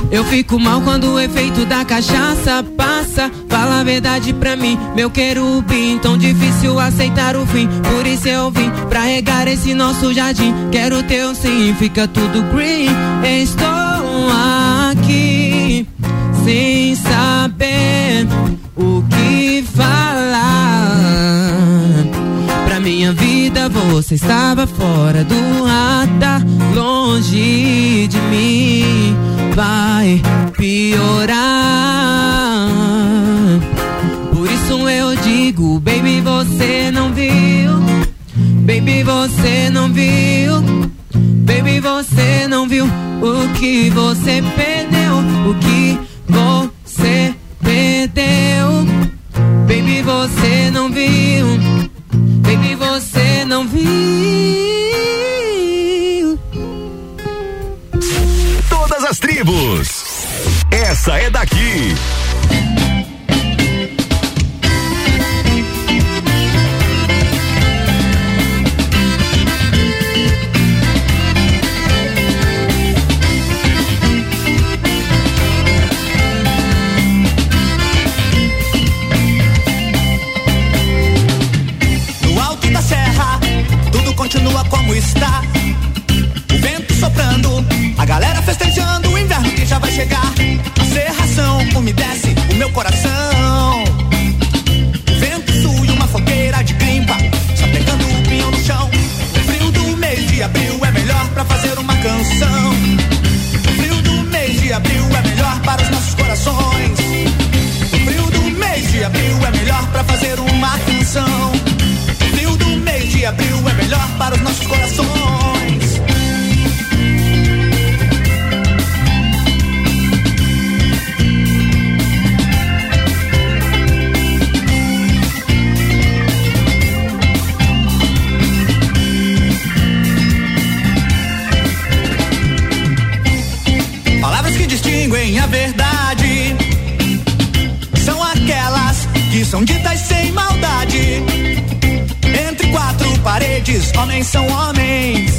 S3: Eu fico mal quando o efeito da cachaça passa. Fala a verdade pra mim, meu querubim. Tão difícil aceitar o fim. Por isso eu vim pra regar esse nosso jardim. Quero teu sim, fica tudo green. Estou aqui sem saber o que falar. Pra minha vida você estava fora do radar, longe de mim. Vai piorar. Eu digo, baby, você não viu. Baby, você não viu. Baby, você não viu o que você perdeu. O que você perdeu. Baby, você não viu. Baby, você não viu.
S16: Todas as tribos. Essa é daqui.
S17: Como está. O vento soprando, a galera festejando o inverno que já vai chegar. A serração umedece o meu coração. O vento sul e uma fogueira de grimpa, só pegando o pinhão no chão. O frio do mês de abril é melhor pra fazer uma canção. O frio do mês de abril são ditas sem maldade. Entre quatro paredes, homens são homens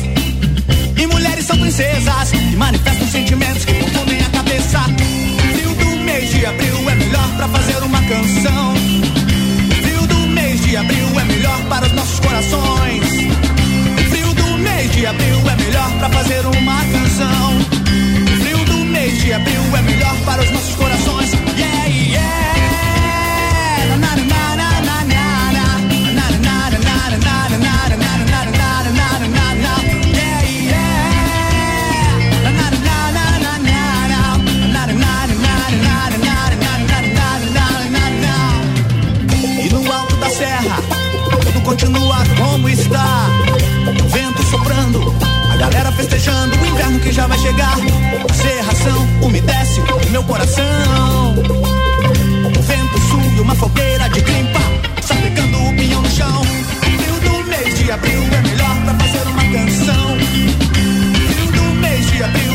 S17: e mulheres são princesas que manifestam sentimentos que confundem a cabeça. Frio do mês de abril é melhor pra fazer uma canção. Frio do mês de abril é melhor para os nossos corações. Frio do mês de abril é melhor pra fazer uma canção. Frio do mês de abril é melhor para Que continua como está. Vento soprando, a galera festejando, o inverno que já vai
S18: chegar. A serração umedece meu coração. O vento sul e uma fogueira de grimpa, sapecando o pinhão no chão. Frio do mês de abril é melhor pra fazer uma canção. Frio do mês de abril.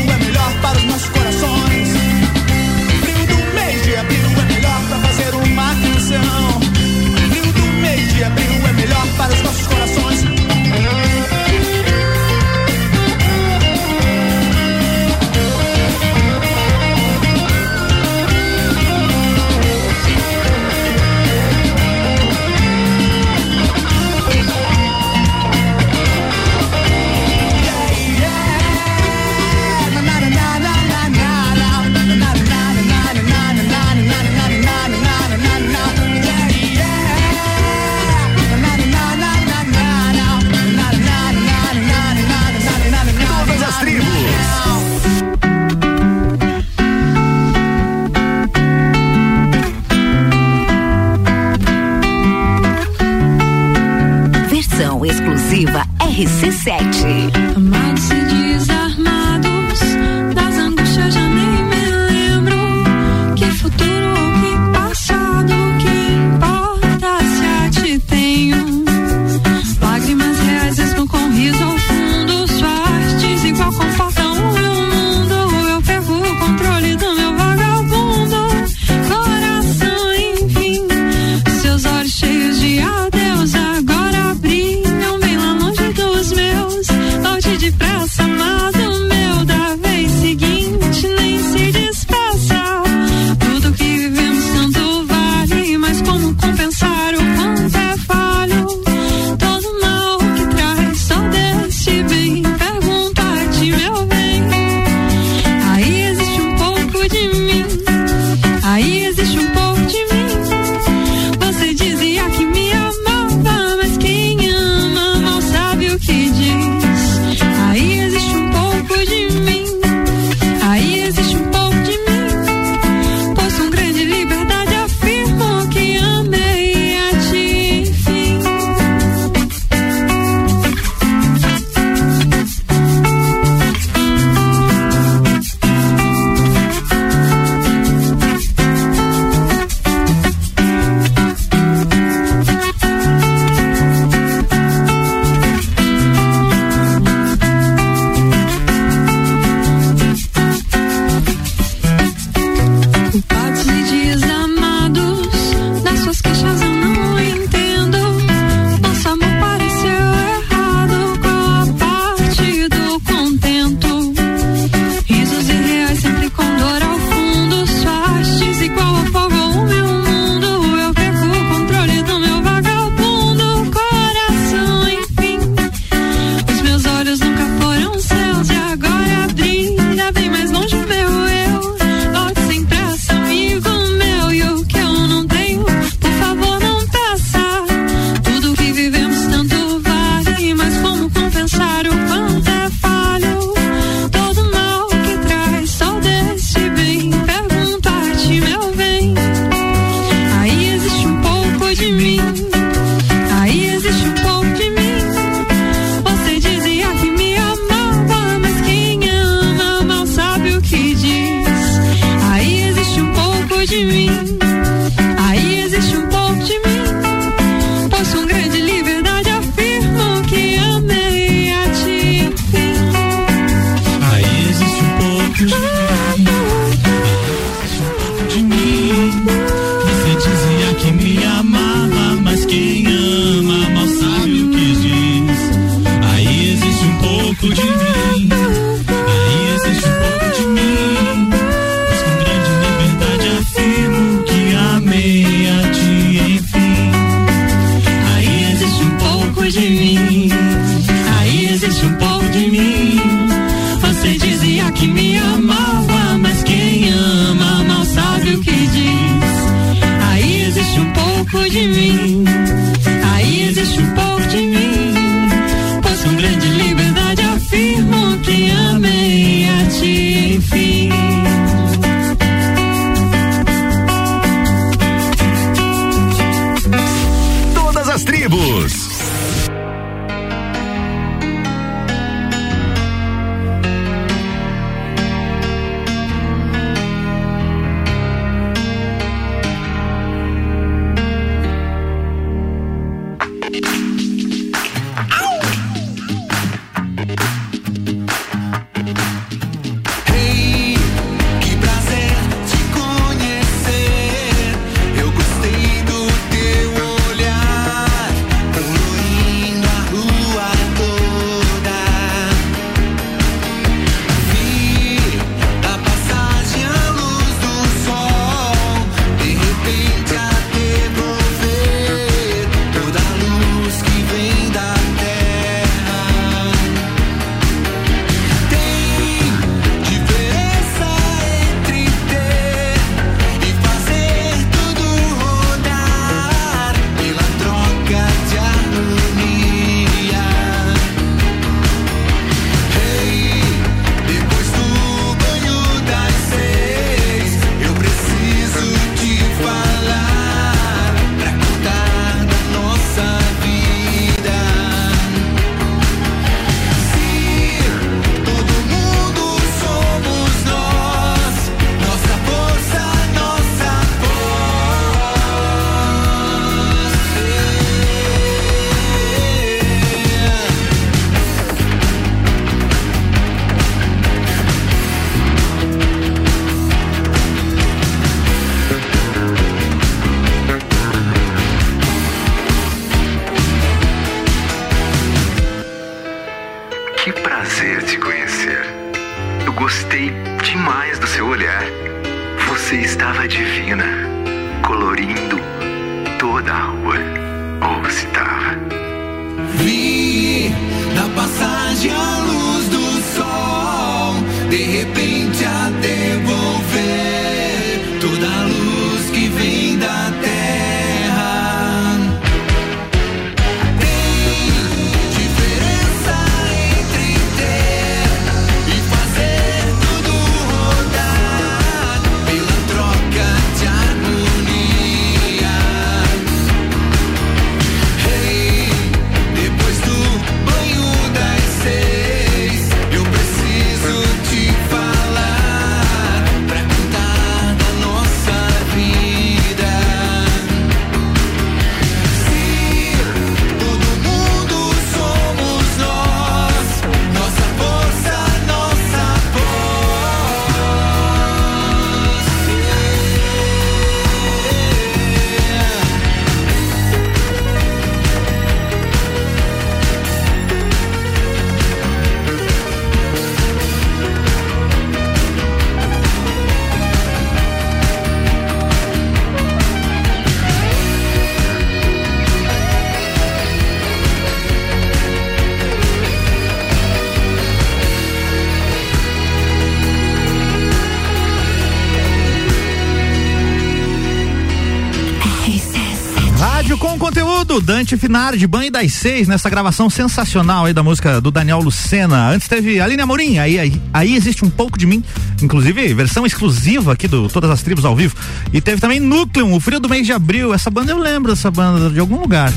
S1: Dante Finardi, Banho das Seis, nessa gravação sensacional aí da música do Daniel Lucena. Antes teve Aline Amorim, aí, aí, aí existe um pouco de mim, inclusive versão exclusiva aqui do Todas as Tribos ao vivo. E teve também Núcleo, o frio do mês de abril. Essa banda eu lembro dessa banda de algum lugar.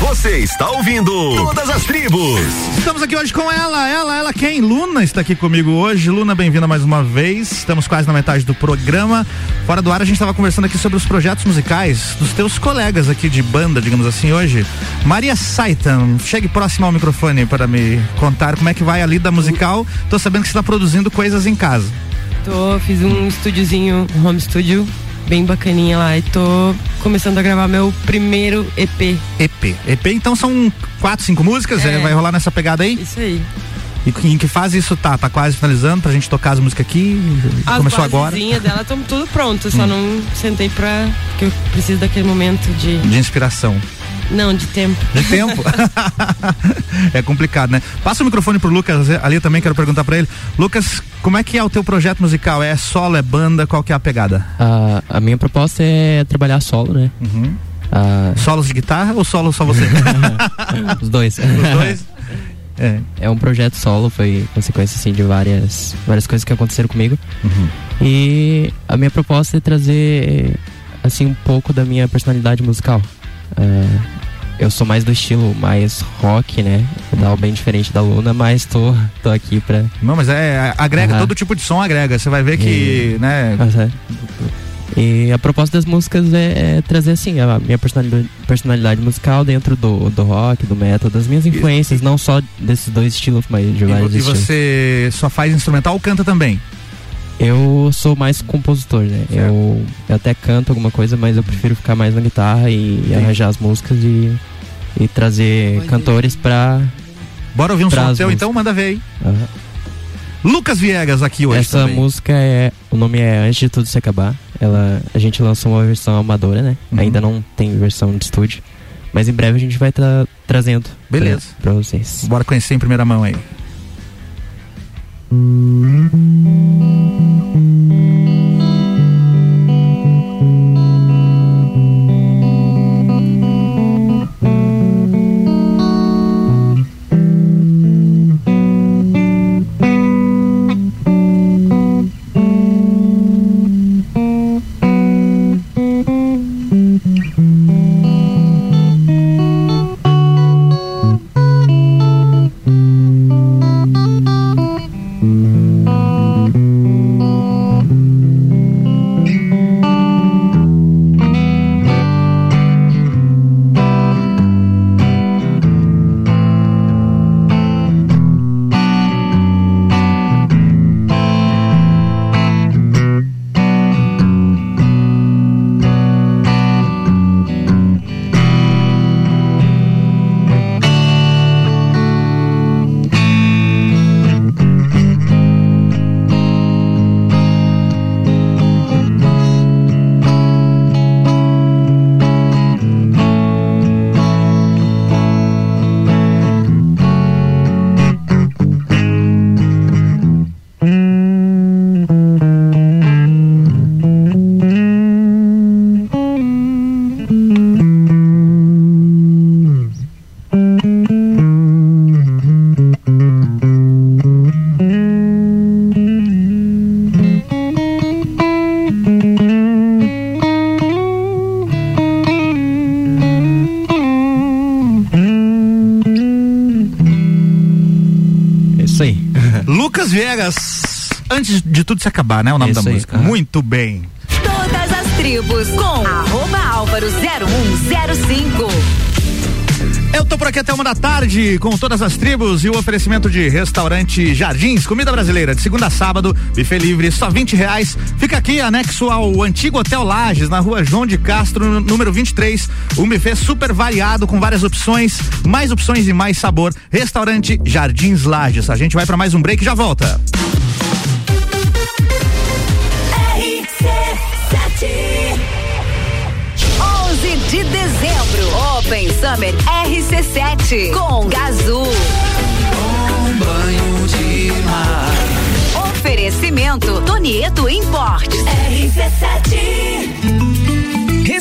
S16: Você está ouvindo Todas as Tribos.
S1: Estamos aqui hoje com ela, ela, ela quem? Luna está aqui comigo hoje. Luna, bem-vinda mais uma vez. Estamos quase na metade do programa. Fora do ar, a gente estava conversando aqui sobre os projetos musicais dos teus colegas aqui de banda, digamos assim, hoje. Maria Saitan, chegue próximo ao microfone para me contar como é que vai a lida musical. Tô sabendo que você está produzindo coisas em casa.
S4: Tô, fiz um estúdiozinho, um home studio, bem bacaninha lá. E tô começando a gravar meu primeiro EP.
S1: EP. EP, então são quatro, cinco músicas,
S4: É.
S1: vai rolar nessa pegada aí?
S4: Isso aí.
S1: E em que fase isso tá? Tá quase finalizando pra gente tocar as músicas aqui?
S4: As
S1: Começou agora?
S4: basezinhas dela estão tudo pronto, só
S1: Hum.
S4: não sentei pra. Porque eu preciso daquele momento de.
S1: De inspiração.
S4: Não, de tempo.
S1: De tempo? é complicado, né? Passa o microfone pro Lucas ali eu também, quero perguntar pra ele. Lucas, como é que é o teu projeto musical? É solo, é banda? Qual que é a pegada?
S5: A, a minha proposta é trabalhar solo, né?
S1: Uhum.
S5: Ah,
S1: Solos de guitarra ou solo só você?
S5: Os dois.
S1: Os dois? É.
S5: É um projeto solo, foi consequência assim de várias, várias coisas que aconteceram comigo.
S1: Uhum.
S5: E a minha proposta é trazer assim um pouco da minha personalidade musical. Ah, eu sou mais do estilo mais rock, né? Pedal bem diferente da Luna, mas tô, tô aqui pra.
S1: Não, mas é, agrega,
S5: Aham.
S1: todo tipo de som agrega. Você vai ver que,
S5: E-
S1: né?
S5: E a proposta das músicas é, é trazer assim a minha personalidade, personalidade musical dentro do, do rock, do metal, das minhas influências, não só desses dois estilos, mas de
S1: E,
S5: vários
S1: e
S5: estilos.
S1: você só faz instrumental ou canta também?
S5: Eu sou mais compositor, né? Eu, eu até canto alguma coisa, mas eu prefiro ficar mais na guitarra e,
S1: Sim.
S5: arranjar as músicas e, e trazer cantores pra.
S1: Bora ouvir um
S5: pra
S1: som teu então? Manda ver aí.
S5: Aham.
S1: Lucas Viegas aqui hoje
S5: Essa
S1: também.
S5: música é. O nome é Antes de Tudo Se Acabar. Ela, a gente lançou uma versão amadora, né?
S1: Uhum.
S5: Ainda não tem versão de estúdio. Mas em breve a gente vai estar trazendo. pra-
S1: Beleza.
S5: Pra, vocês.
S1: Bora conhecer em primeira mão aí.
S18: Música
S1: tudo se acabar, né? O nome
S5: Isso
S1: da
S5: aí,
S1: música.
S5: aham.
S1: Muito bem.
S6: Todas as tribos com arroba álvaro 0105.
S1: Eu tô por aqui até uma da tarde com todas as tribos e o oferecimento de restaurante Jardins, comida brasileira de segunda a sábado, buffet livre, só 20 reais. Fica aqui anexo ao antigo Hotel Lages, na rua João de Castro, número 23. Um buffet super variado com várias opções, mais opções e mais sabor. Restaurante Jardins Lages. A gente vai pra mais um break e já volta.
S6: Summer RC7 com Gazul.
S18: Um banho de mar.
S6: Oferecimento Tonieto Importes. RC7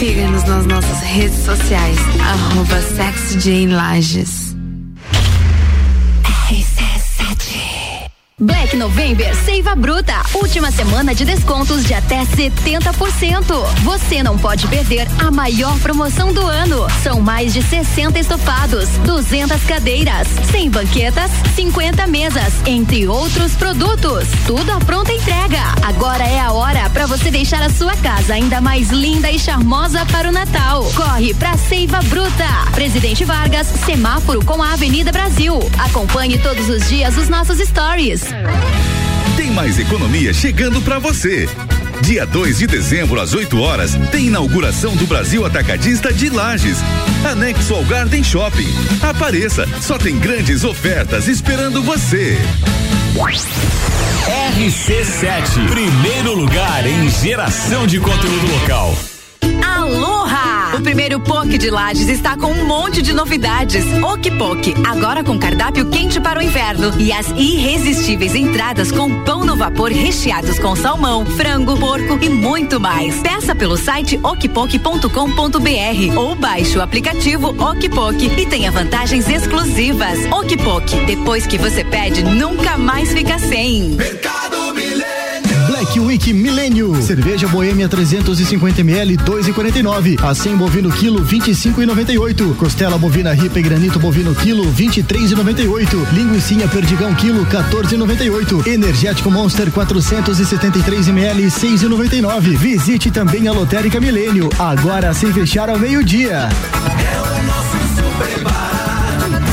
S8: Siga-nos nas nossas redes sociais, arroba SexyJaneLages.
S19: Black November Seiva Bruta. Última semana de descontos de até 70%. Você não pode perder a maior promoção do ano. São mais de 60 estofados, 200 cadeiras, 100 banquetas, 50 mesas, entre outros produtos. Tudo à pronta entrega. Agora é a hora para você deixar a sua casa ainda mais linda e charmosa para o Natal. Corre pra Seiva Bruta. Presidente Vargas, semáforo com a Avenida Brasil. Acompanhe todos os dias os nossos stories.
S16: Tem mais economia chegando pra você. Dia 2 de dezembro, às 8 horas, tem inauguração do Brasil Atacadista de Lages. Anexo ao Garden Shopping. Apareça, só tem grandes ofertas esperando você.
S2: RC7, primeiro lugar em geração de conteúdo local.
S6: O primeiro POC de Lages está com um monte de novidades. Ok Poke, agora com cardápio quente para o inverno. E as irresistíveis entradas com pão no vapor recheados com salmão, frango, porco e muito mais. Peça pelo site okpok.com.br ou baixe o aplicativo Okpok e tenha vantagens exclusivas. Okpok, depois que você pede, nunca mais fica sem.
S20: Black Week Milênio. Cerveja Boêmia 350 ml 2,49. Acém bovino quilo 25,98. Costela bovina ripa e granito bovino quilo 23,98. Linguiça perdigão quilo 14,98. Energético Monster 473 ml 6,99. Visite também a Lotérica Milênio. Agora sem fechar ao meio-dia.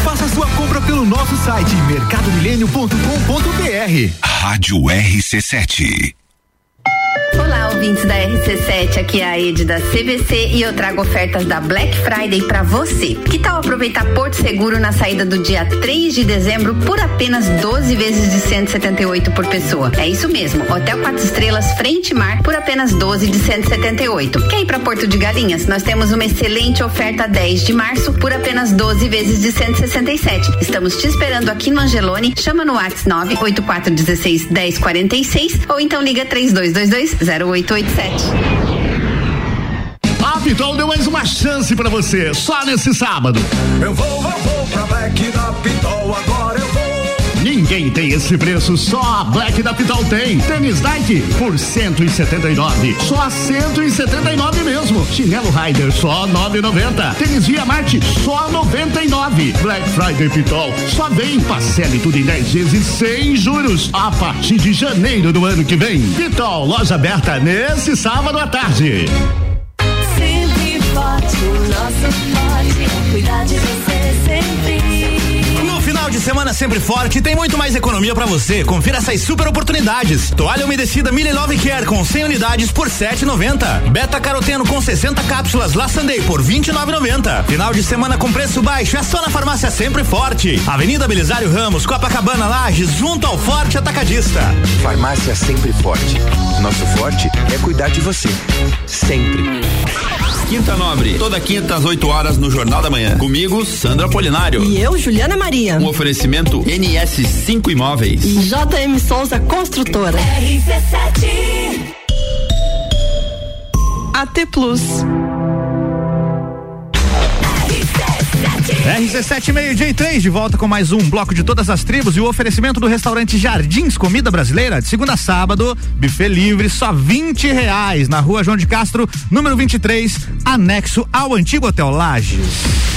S7: Faça sua compra pelo nosso site mercadomilênio.com.br.
S16: Rádio RC7.
S9: Ouvintes da RC7, aqui é a Ed da CVC e eu trago ofertas da Black Friday pra você. Que tal aproveitar Porto Seguro na saída do dia 3 de dezembro por apenas 12 vezes de 178 por pessoa? É isso mesmo, Hotel 4 Estrelas Frente Mar por apenas 12 de 178. Quer ir pra Porto de Galinhas? Nós temos uma excelente oferta 10 de março por apenas 12 vezes de 167. Estamos te esperando aqui no Angelone. Chama no WhatsApp 98416 1046 ou então liga 3222 0887.
S11: A Pitol deu mais uma chance pra você, só nesse sábado.
S21: Eu vou, eu vou pra Black da Pitol, agora.
S11: Ninguém tem esse preço, só a Black da Pitol tem. Tênis Nike por 179, só 179 mesmo. Chinelo Rider só 9,90. Tênis Via Marte só 99. Black Friday Pitol só vem parcele tudo em 10 vezes sem juros a partir de janeiro do ano que vem. Pitol, loja aberta nesse sábado à tarde.
S6: Sempre forte, o nosso forte cuidar de você sempre.
S1: Final de semana sempre forte tem muito mais economia pra você. Confira essas super oportunidades. Toalha umedecida Mille Love Care com 100 unidades por 7,90. Beta caroteno com 60 cápsulas La Sunday por 29,90. Final de semana com preço baixo é só na farmácia sempre forte. Avenida Belisário Ramos, Copacabana Lages, junto ao Forte Atacadista.
S22: Farmácia sempre forte. Nosso forte é cuidar de você. Sempre.
S23: Quinta Nobre, toda quinta às 8 horas no Jornal da Manhã. Comigo, Sandra Polinário.
S24: E eu, Juliana Maria.
S23: Um oferecimento NS5 Imóveis.
S24: JM Souza Construtora.
S25: RC7
S24: AT Plus.
S1: RC7 meio-dia e três, de volta com mais um bloco de todas as tribos e o oferecimento do restaurante Jardins Comida Brasileira, de segunda a sábado, buffet livre, só 20 reais, na rua João de Castro, número 23, anexo ao antigo Hotel Lages.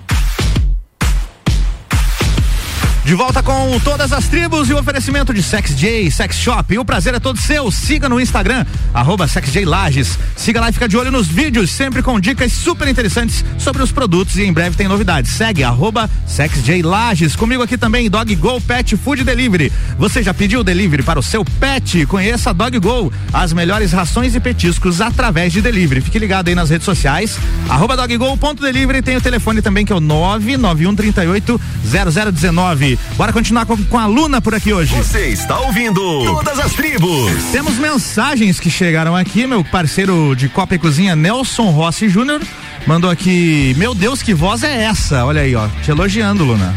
S1: De volta com todas as tribos e o oferecimento de Sex J, Sex Shop. E o prazer é todo seu. Siga no Instagram, arroba Lages. Siga lá e fica de olho nos vídeos, sempre com dicas super interessantes sobre os produtos e em breve tem novidades. Segue arroba Lages. Comigo aqui também, Dog Go Pet Food Delivery. Você já pediu delivery para o seu pet? Conheça a Dog Go, as melhores rações e petiscos através de delivery. Fique ligado aí nas redes sociais, arroba doggo.delivery. Tem o telefone também que é o 991 38 0019. Bora continuar com, com a Luna por aqui hoje.
S16: Você está ouvindo Todas as Tribos.
S1: Temos mensagens que chegaram aqui, meu parceiro de Copa e Cozinha, Nelson Rossi Júnior, mandou aqui, meu Deus, que voz é essa? Olha aí, ó, te elogiando, Luna.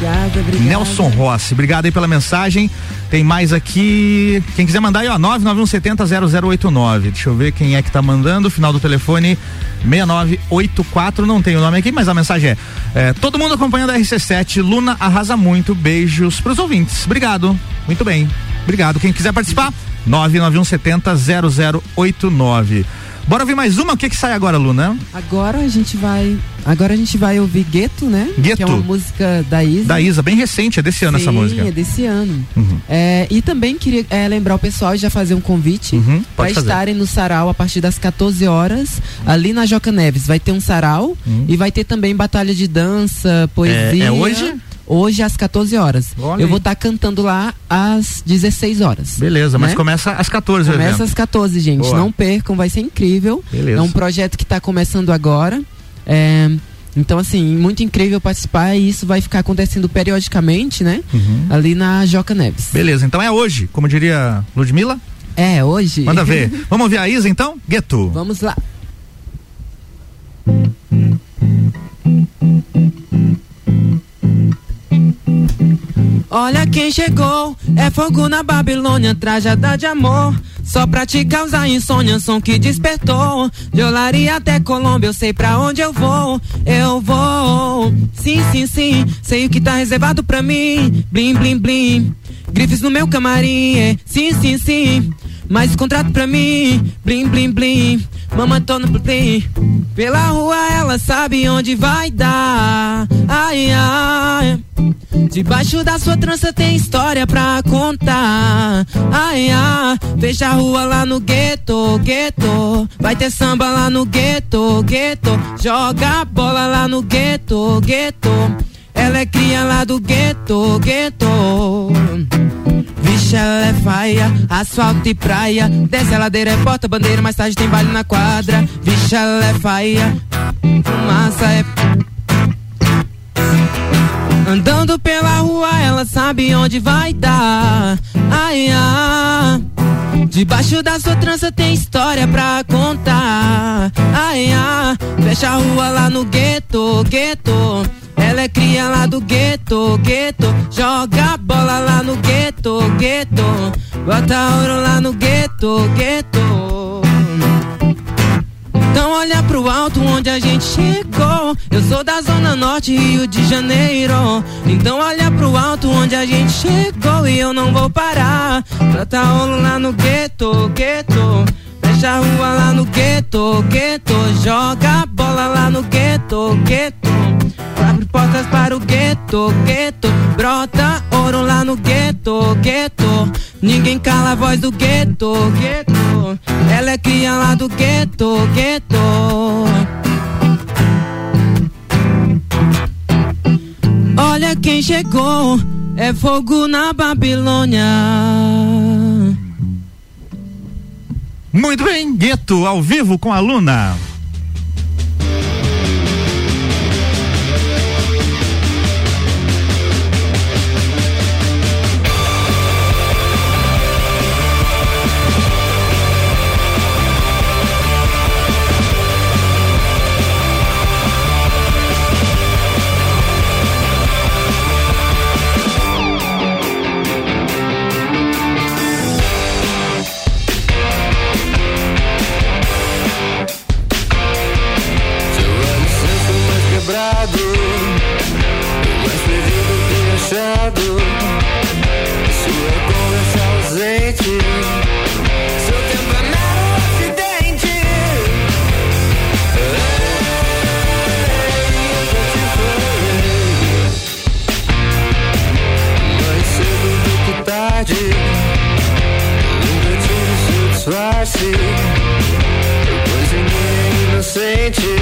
S3: Obrigada, obrigada.
S1: Nelson Rossi, obrigado aí pela mensagem. Tem mais aqui, quem quiser mandar aí, ó, 991700089. Deixa eu ver quem é que tá mandando, final do telefone 6984, não tem o nome aqui, mas a mensagem é, é todo mundo acompanhando a RC7, Luna arrasa muito, beijos pros ouvintes. Obrigado, muito bem, obrigado. Quem quiser participar, 991700089. Bora ouvir mais uma, o que que sai agora, Luna?
S3: Agora a gente vai. Agora a gente vai ouvir Gueto, né?
S1: Gueto.
S3: Que é uma música da Isa.
S1: Da Isa, bem recente, é desse ano
S3: Sim,
S1: essa música.
S3: é desse ano.
S1: Uhum.
S3: É, e também queria é, lembrar o pessoal e já fazer um convite
S1: Uhum,
S3: para estarem no sarau a partir das 14 horas, ali na Joca Neves. Vai ter um sarau e vai ter também batalha de dança, poesia.
S1: Uhum. é hoje?
S3: Hoje às 14 horas.
S1: Olha
S3: Eu vou estar cantando lá às 16 horas.
S1: Beleza, mas
S3: né?
S1: começa às 14 o
S3: Começa
S1: evento.
S3: às 14, gente.
S1: Boa.
S3: Não percam, vai ser incrível.
S1: Beleza.
S3: É um projeto que está começando agora. É, então, assim, muito incrível participar e isso vai ficar acontecendo periodicamente, né?
S1: Uhum.
S3: Ali na Joca Neves.
S1: Beleza, então é hoje, como diria Ludmilla?
S3: É, hoje.
S1: Manda ver. Vamos ouvir a Isa então? Gueto.
S3: Vamos lá. Olha quem chegou, é fogo na Babilônia, trajada de amor. Só pra te causar insônia, som que despertou. De Olaria até Colômbia, eu sei pra onde eu vou. Eu vou. Sim, sim, sim, sei o que tá reservado pra mim. Blim, blim, blim. Grifes no meu camarim, é. Sim, sim, sim. Mais contrato pra mim, blim, blim, blim. Mama tô no blim. Pela rua ela sabe onde vai dar. Ai, ai. Debaixo da sua trança tem história pra contar. Ai, ai. Fecha a rua lá no gueto, gueto. Vai ter samba lá no gueto, gueto. Joga bola lá no gueto, gueto. Ela é cria lá do gueto, gueto. Vixe, ela é faia, asfalto e praia. Desce a ladeira, é porta-bandeira, mais tarde tem baile na quadra. Vixe, ela é faia, fumaça é. Andando pela rua, ela sabe onde vai dar. Ai, ai. Debaixo da sua trança tem história pra contar. Ai, ai. Fecha a rua lá no gueto, gueto. Ela é cria lá do gueto, gueto. Joga bola lá no gueto, gueto. Bota ouro lá no gueto, gueto. Então olha pro alto onde a gente chegou. Eu sou da Zona Norte, Rio de Janeiro. Então olha pro alto onde a gente chegou e eu não vou parar. Bota ouro lá no gueto, gueto. Fecha a rua lá no gueto, gueto. Joga bola lá no gueto, gueto portas para o gueto, gueto. Brota ouro lá no gueto, gueto. Ninguém cala a voz do gueto, gueto. Ela é cria lá do gueto, gueto. Olha quem chegou, é fogo na Babilônia.
S21: Muito bem, Gueto, ao vivo com a Luna. gente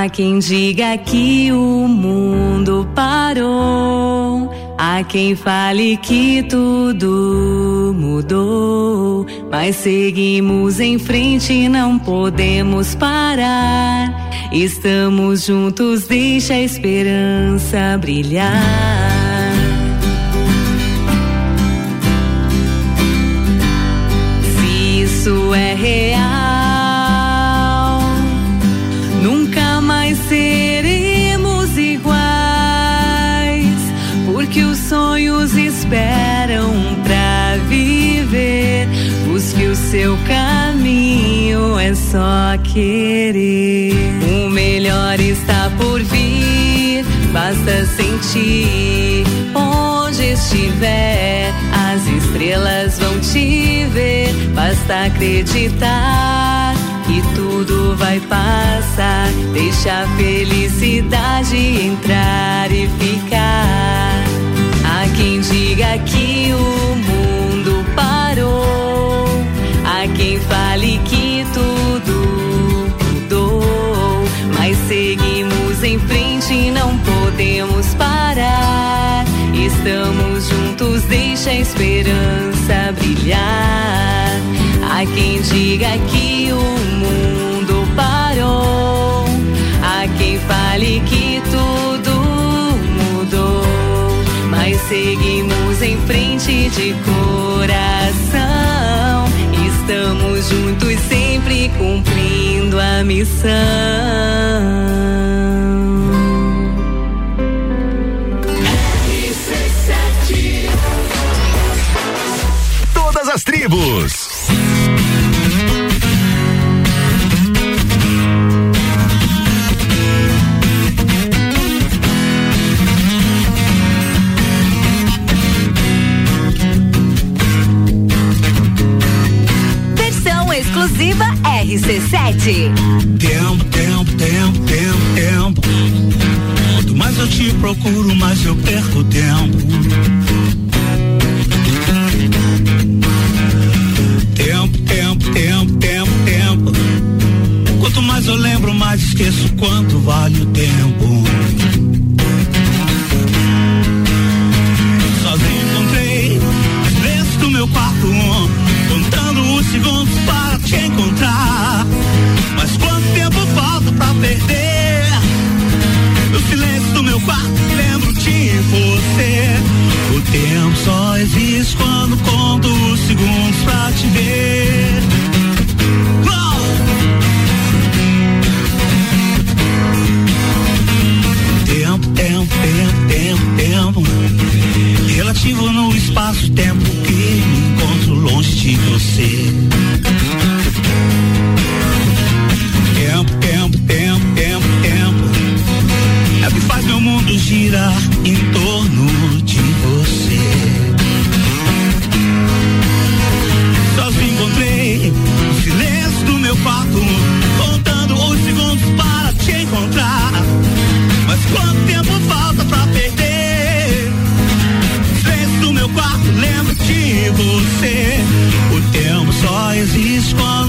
S26: Há quem diga que o mundo parou, há quem fale que tudo mudou, mas seguimos em frente e não podemos parar. Estamos juntos, deixa a esperança brilhar. Só querer. O melhor está por vir, basta sentir. Onde estiver, as estrelas vão te ver. Basta acreditar que tudo vai passar. Deixa a felicidade entrar e ficar. Há quem diga que o esperança brilhar. Há quem diga que o mundo parou. Há quem fale que tudo mudou. Mas seguimos em frente de coração. Estamos juntos, sempre cumprindo a missão.
S21: Tribos.
S6: Versão exclusiva RC7.
S27: Tempo, tempo, tempo, tempo, tempo. Quanto mais eu te procuro, mais eu perco tempo. Tempo, esqueço quanto vale o tempo. Sozinho encontrei as vezes do meu quarto, contando os segundos para te encontrar. Mas quanto tempo falta pra perder? No silêncio do meu quarto lembro de você. O tempo só existe quando conto os segundos pra te ver.
S21: vivo no espaço-tempo que
S28: me encontro longe
S21: de você. Tempo,
S28: tempo,
S21: tempo, tempo, tempo é o que faz meu mundo
S1: girar. existe quando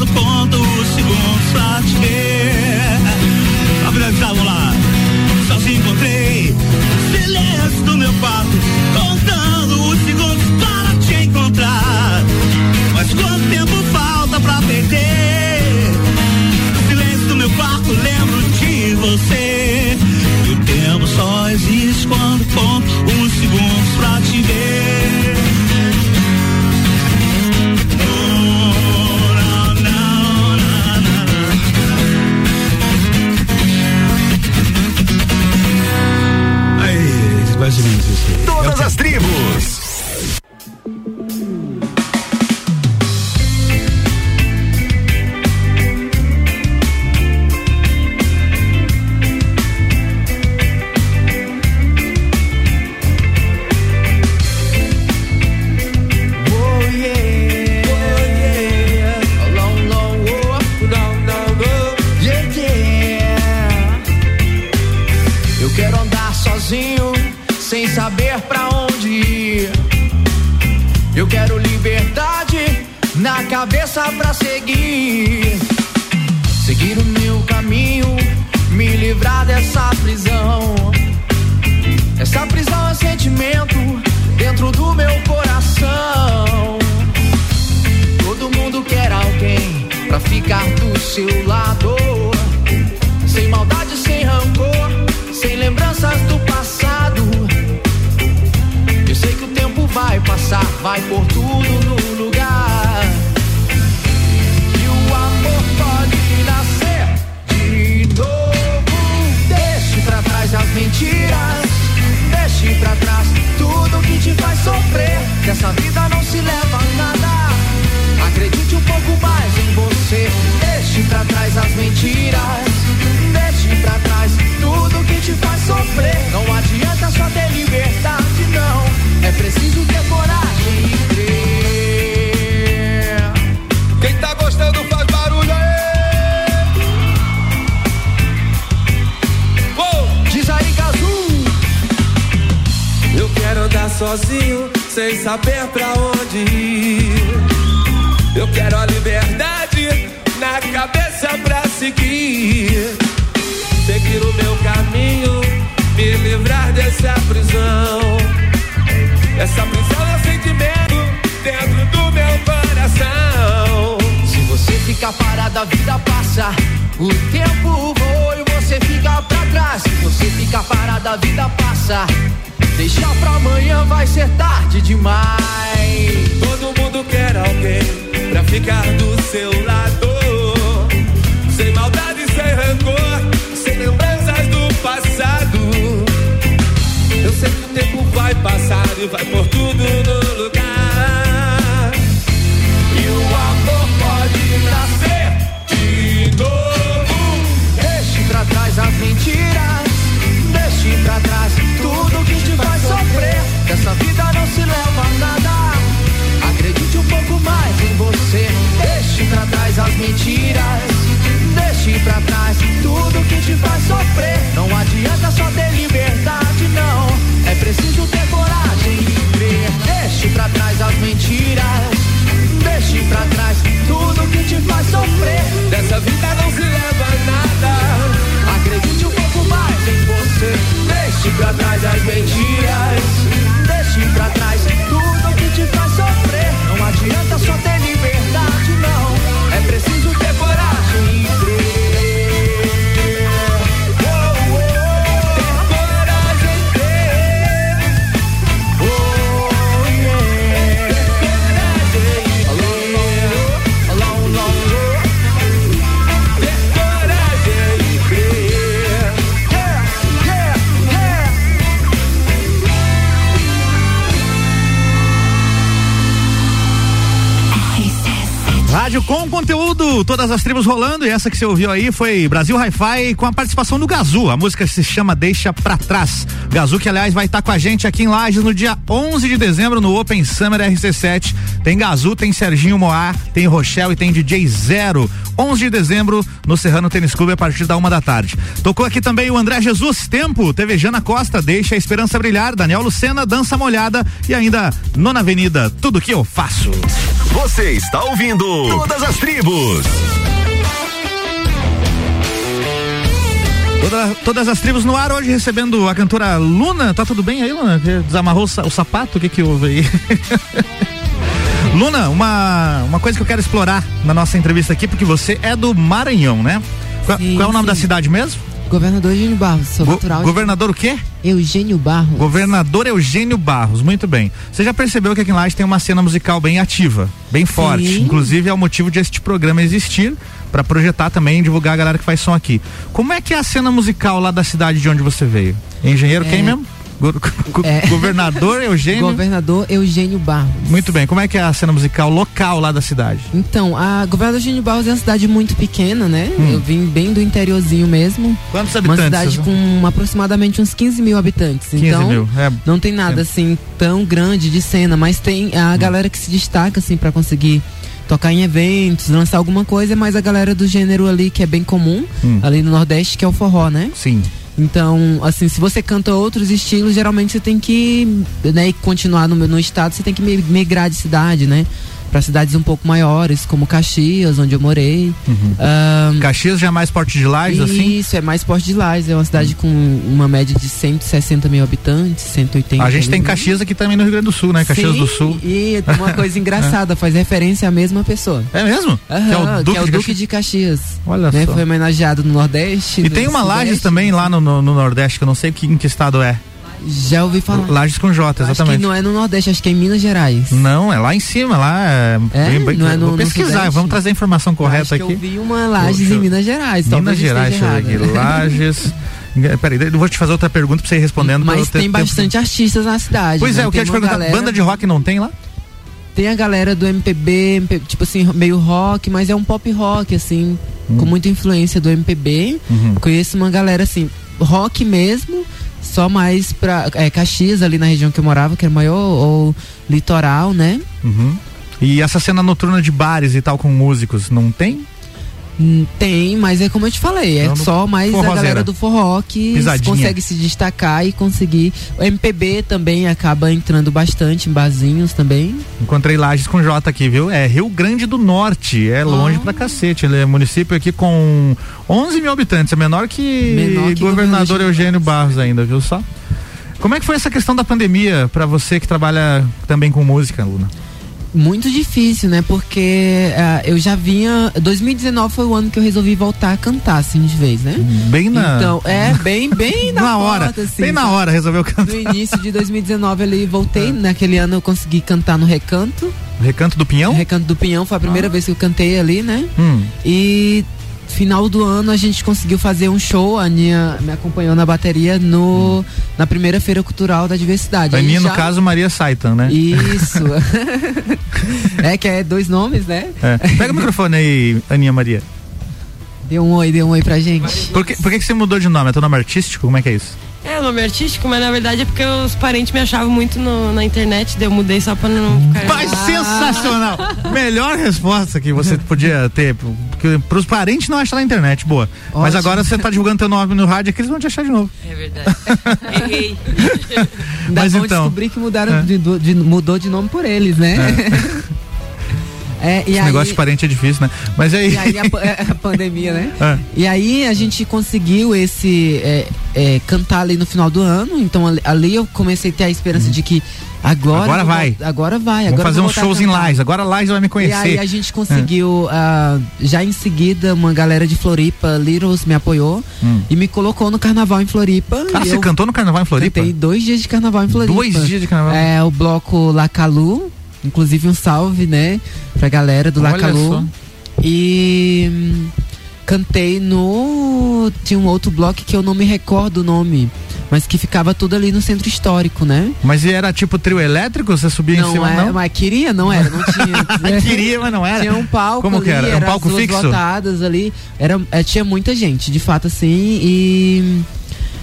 S1: todas as tribos rolando e essa que você ouviu aí foi Brasil Hi-Fi com a participação do Gazu. A música se chama Deixa Pra Trás. Gazu que aliás vai estar com a gente aqui em Lages no dia 11 de dezembro no Open Summer RC7. Tem Gazu, tem Serginho Moá, tem Rochelle e tem DJ Zero. 11 de dezembro no Serrano Tênis Clube a partir da uma da tarde. Tocou aqui também o André Jesus Tempo, TV Jana Costa, Deixa a Esperança Brilhar, Daniel Lucena, Dança Molhada e ainda Nona Avenida, Tudo Que Eu Faço.
S16: Você está ouvindo Todas as Tribos.
S1: Toda- todas as tribos no ar hoje recebendo a cantora Luna. Tá tudo bem aí, Luna? Desamarrou o, sa- o sapato? O que que houve aí? Luna, uma, uma coisa que eu quero explorar na nossa entrevista aqui, porque você é do Maranhão, né? Qual, qual é o nome da cidade mesmo?
S3: Governador Eugênio Barros, sou natural. de-
S1: Governador o quê?
S3: Eugênio Barros.
S1: Governador Eugênio Barros, muito bem. Você já percebeu que aqui em Laje tem uma cena musical bem ativa, bem forte. Inclusive é o motivo de este programa existir, para projetar também e divulgar a galera que faz som aqui. Como é que é a cena musical lá da cidade de onde você veio? Engenheiro quem
S3: É.
S1: mesmo? Go- go-
S3: É.
S1: Governador Eugênio?
S3: Governador Eugênio Barros.
S1: Muito bem, como é que é a cena musical local lá da cidade?
S3: Então, a Governador Eugênio Barros é uma cidade muito pequena, né?
S1: Hum.
S3: Eu vim bem do interiorzinho mesmo.
S1: Quantos
S3: Uma
S1: habitantes?
S3: cidade com aproximadamente uns 15 mil habitantes.
S1: 15
S3: então,
S1: mil, é.
S3: não tem nada assim tão grande de cena, mas tem a galera que se destaca assim para conseguir tocar em eventos, lançar alguma coisa, mas a galera do gênero ali que é bem comum,
S1: Hum.
S3: ali no Nordeste, que é o forró, né?
S1: Sim.
S3: Então, assim, se você canta outros estilos, geralmente você tem que, né, continuar no, no estado, você tem que mi- migrar de cidade, né? Para cidades um pouco maiores, como Caxias, onde eu morei. Ahn,
S1: Caxias já é mais porte de lajes, assim?
S3: Isso, é mais Porto de Lages. É uma cidade com uma média de 160 mil habitantes, 180
S1: A gente tem. Caxias aqui também no Rio Grande do Sul, né? Caxias
S3: Sim,
S1: do Sul.
S3: E uma coisa engraçada, faz referência à mesma pessoa.
S1: É mesmo?
S3: Aham,
S1: que é o Duque, de,
S3: Duque
S1: Caxias.
S3: de Caxias.
S1: Olha
S3: né?
S1: só.
S3: Foi homenageado no Nordeste.
S1: E
S3: no
S1: tem uma
S3: Sudeste.
S1: Lages também lá no, no- no Nordeste, que eu não sei que, em que estado é.
S3: Já ouvi falar.
S1: Lages com J,
S3: Acho que
S1: exatamente.
S3: não é no Nordeste, acho que é em Minas Gerais.
S1: Não, é lá em cima, lá é.
S3: É?
S1: bem- bem-
S3: Não é no-
S1: vou
S3: no
S1: pesquisar,
S3: Sudeste?
S1: vamos trazer a informação correta aqui.
S3: que eu vi uma Lages em Minas Gerais.
S1: Minas Gerais, deixa eu ver aqui. Lages. Peraí, eu vou te fazer outra pergunta pra você ir respondendo.
S3: Mas tem
S1: tempo.
S3: bastante artistas na cidade.
S1: Pois
S3: né?
S1: é, eu
S3: Tem
S1: queria te perguntar,
S3: galera-
S1: banda de rock não tem lá?
S3: Tem a galera do MPB, MP tipo assim, meio rock, mas é um pop rock, assim, com muita influência do MPB.
S1: Uhum.
S3: Conheço uma galera, assim, rock mesmo, só mais pra é, Caxias, ali na região que eu morava, que era maior, ou litoral, né?
S1: Uhum. E essa cena noturna de bares e tal com músicos, não tem?
S3: Hum, Tem, mas é como eu te falei, é
S1: Então,
S3: só mais a galera do forró que
S1: Pisadinha.
S3: consegue se destacar e conseguir. O MPB também acaba entrando bastante em barzinhos também.
S1: Encontrei Lages com J aqui, viu? É Rio Grande do Norte, é longe pra cacete. Ele é município aqui com 11 mil habitantes, é menor que,
S3: Menor que
S1: governador Eugênio Barros ainda, viu só? Como é que foi essa questão da pandemia pra você que trabalha também com música, Luna?
S3: Muito difícil, né? Porque ah, eu já vinha. 2019 foi o ano que eu resolvi voltar a cantar, assim, de vez, né?
S1: Bem na.
S3: Então, é, bem, bem na,
S1: Na hora,
S3: porta, assim,
S1: bem na hora resolveu cantar.
S3: No início de 2019 ali voltei. Naquele ano eu consegui cantar no Recanto.
S1: Recanto do Pinhão?
S3: Recanto do Pinhão foi a primeira vez que eu cantei ali, né?
S1: Hum.
S3: E final do ano a gente conseguiu fazer um show, a Aninha me acompanhou na bateria no, na primeira feira cultural da diversidade. Aí
S1: Aninha, no
S3: já-
S1: caso, Maria Saitan, né?
S3: Isso. é que é dois nomes, né?
S1: É. Pega o microfone aí, Aninha Maria.
S3: Dê um oi, dê um oi pra gente.
S1: Por que, por que, que você mudou de nome? É teu nome artístico? Como é que é isso?
S29: É, nome artístico, mas na verdade é porque os parentes me achavam muito no- na internet, daí eu mudei só pra não ficar.
S1: Mas sensacional! Melhor resposta que você podia ter. Porque pros parentes não achar na internet, boa. Mas
S3: Ótimo.
S1: agora você tá divulgando teu nome no rádio aqui, eles vão te achar de novo.
S29: É verdade. Errei.
S1: Mas então-
S3: descobrir que mudaram
S1: É.
S3: de, de- mudou de nome por eles, né? É, e
S1: Esse
S3: aí,
S1: negócio de parente é difícil, né? Mas aí.
S3: e aí a, é, a pandemia, né?
S1: É.
S3: E aí a gente conseguiu esse é, é, cantar ali no final do ano. Então ali, ali eu comecei a ter a esperança de que agora
S1: Agora vai.
S3: agora vai.
S1: Vamos
S3: agora
S1: fazer uns shows em. Lages. Agora Lages vai me
S3: E
S1: conhecer.
S3: aí a gente conseguiu, ah, já em seguida, uma galera de Floripa, Littles, me apoiou
S1: Hum.
S3: e me colocou no carnaval em Floripa.
S1: Ah,
S3: E
S1: você cantou no carnaval em Floripa?
S3: Cantei dois dias de carnaval em Floripa.
S1: Dois dias de carnaval?
S3: É, o bloco Lacalu, inclusive um salve, né, pra galera do
S1: só.
S3: E hum, cantei no. Tinha um outro bloco que eu não me recordo o nome. mas que ficava tudo ali no centro histórico, né?
S1: Mas era tipo trio elétrico? Você subia em
S3: Não
S1: cima,
S3: é,
S1: não?
S3: mas queria, não era, não tinha.
S1: Queria, mas não era.
S3: Tinha um palco
S1: Como
S3: ali,
S1: que era? Era um palco fixo?
S3: lotadas ali, era, é, tinha muita gente, de fato assim, e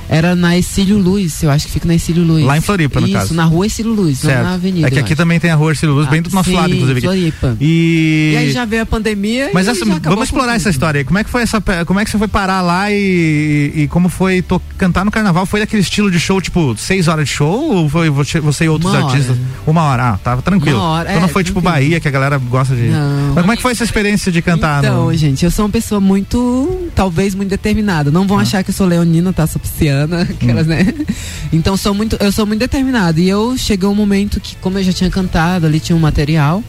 S3: era na Exílio Luz, eu acho que fica na Exílio Luz.
S1: Lá em Floripa, no
S3: Isso,
S1: caso.
S3: na rua Exílio Luz, não
S1: Certo.
S3: na avenida.
S1: É que aqui
S3: acho.
S1: também tem a rua Ercílio Luz, bem do nosso
S3: sim,
S1: lado, inclusive. aqui.
S3: Floripa.
S1: E...
S3: E aí já veio a pandemia
S1: Mas
S3: e
S1: essa,
S3: já acabou
S1: vamos explorar
S3: tudo.
S1: essa história aí. Como é que foi essa, como é que você foi parar lá e, e como foi to- cantar no carnaval? Foi daquele estilo de show, tipo, seis horas de show ou foi você, você e outros
S3: Uma hora.
S1: artistas? Uma hora. Ah, tava tranquilo.
S3: Uma hora,
S1: então não
S3: é,
S1: foi tipo
S3: tranquilo.
S1: Bahia, que a galera gosta de.
S3: Não.
S1: Mas como é que foi essa experiência de cantar
S3: Então,
S1: no.
S3: gente, eu sou uma pessoa muito, talvez muito determinada. Não
S1: Ah.
S3: vão achar que eu sou leonina, tá? Sou pisciana, aquelas,
S1: Hum.
S3: né? Então, sou muito, eu sou muito determinada. E eu chegou um momento que, como eu já tinha cantado, ali tinha um material.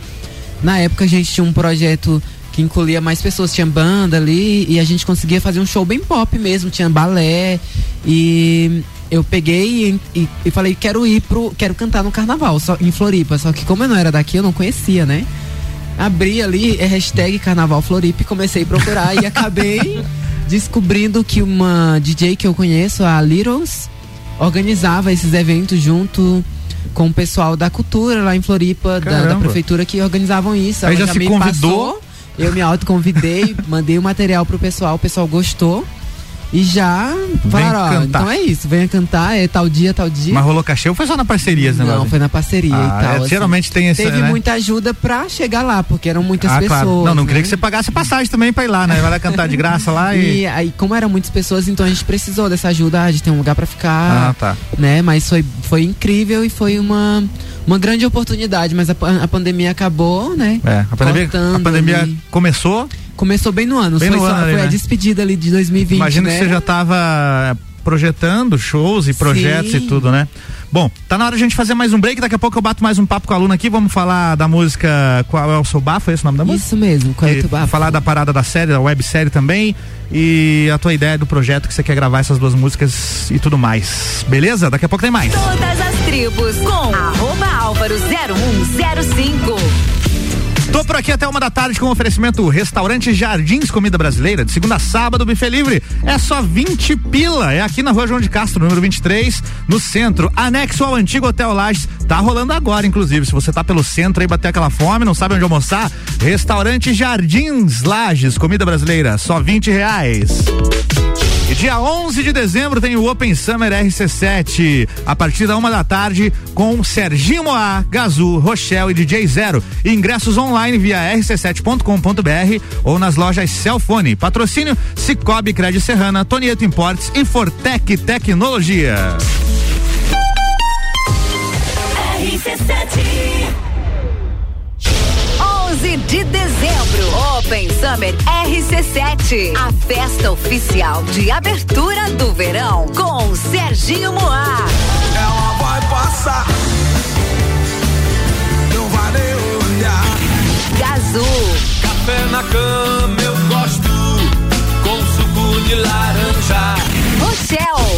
S3: Na época, a gente tinha um projeto que incluía mais pessoas, tinha banda ali, e a gente conseguia fazer um show bem pop mesmo, tinha balé. E eu peguei e, e- e falei, quero ir pro. Quero cantar no carnaval, só, em Floripa. Só que como eu não era daqui, eu não conhecia, né? abri ali é hashtag Carnaval Floripa e comecei a procurar e acabei descobrindo que uma DJ que eu conheço, a Littles, organizava esses eventos junto com o pessoal da cultura lá em Floripa, da, da prefeitura que organizavam isso.
S1: Aí
S3: Ela
S1: já se
S3: me
S1: convidou?
S3: passou, eu me autoconvidei, mandei o material pro pessoal, o pessoal gostou. E já falaram, ó, então é isso, venha cantar, é tal dia, tal dia.
S1: Mas rolou cachê ou foi só na parceria esse
S3: Não, foi na parceria
S1: Ah,
S3: e tal.
S1: é,
S3: assim.
S1: geralmente tem esse,
S3: Teve
S1: né?
S3: muita ajuda pra chegar lá, porque eram muitas
S1: ah,
S3: pessoas.
S1: claro. Não, não queria
S3: né?
S1: que você pagasse passagem também pra ir lá, né? Vai lá cantar de graça lá e.
S3: E aí, como eram muitas pessoas, então a gente precisou dessa ajuda, a gente tem um lugar pra ficar,
S1: Ah, tá.
S3: né? Mas foi, foi incrível e foi uma, uma grande oportunidade, mas a, a pandemia acabou, né?
S1: É, a pandemia, a pandemia começou.
S3: Começou bem no ano,
S1: Bem
S3: foi,
S1: no
S3: só-
S1: ano
S3: foi a
S1: né?
S3: despedida ali de 2020,
S1: Imagino
S3: né?
S1: que você já estava projetando shows e projetos
S3: Sim.
S1: e tudo, né? Bom, tá na hora de a gente fazer mais um break. Daqui a pouco eu bato mais um papo com a aluna aqui. Vamos falar da música Qual é o seu bafo? É esse o nome da música?
S3: Isso mesmo, qual é o teu bafo?
S1: Falar da parada da série, da websérie também. E a tua ideia do projeto que você quer gravar essas duas músicas e tudo mais. Beleza? Daqui a pouco tem mais.
S6: Todas as tribos com arroba álvaro 0105.
S1: Tô por aqui até uma da tarde com oferecimento Restaurante Jardins Comida Brasileira, de segunda a sábado, buffet livre. É só 20 pila. É aqui na rua João de Castro, número 23, no centro, anexo ao antigo Hotel Lages. Tá rolando agora, inclusive. Se você tá pelo centro aí, bater aquela fome, não sabe onde almoçar, Restaurante Jardins Lages, comida brasileira, só 20 reais. E dia 11 de dezembro tem o Open Summer RC7, a partir da uma da tarde, com Serginho Moá, Gazu, Rochelle e DJ Zero. Ingressos online via rc7.com.br ou nas lojas Celfone. Patrocínio Cicobi Crédito Serrana, Tonieto Importes e Fortec Tecnologia.
S6: RC7. 11 de dezembro, Open Summer RC7, a festa oficial de abertura do verão com Serginho Moá.
S30: Ela vai passar, não vai nem olhar.
S6: Gazu,
S31: Café na cama eu gosto, com suco de laranja.
S6: Rochelle,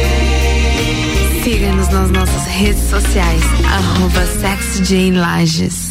S8: Siga-nos nas nossas redes sociais, arroba SexJaneLages.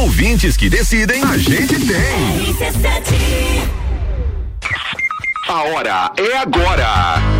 S16: Ouvintes que decidem, a gente tem. A hora é agora.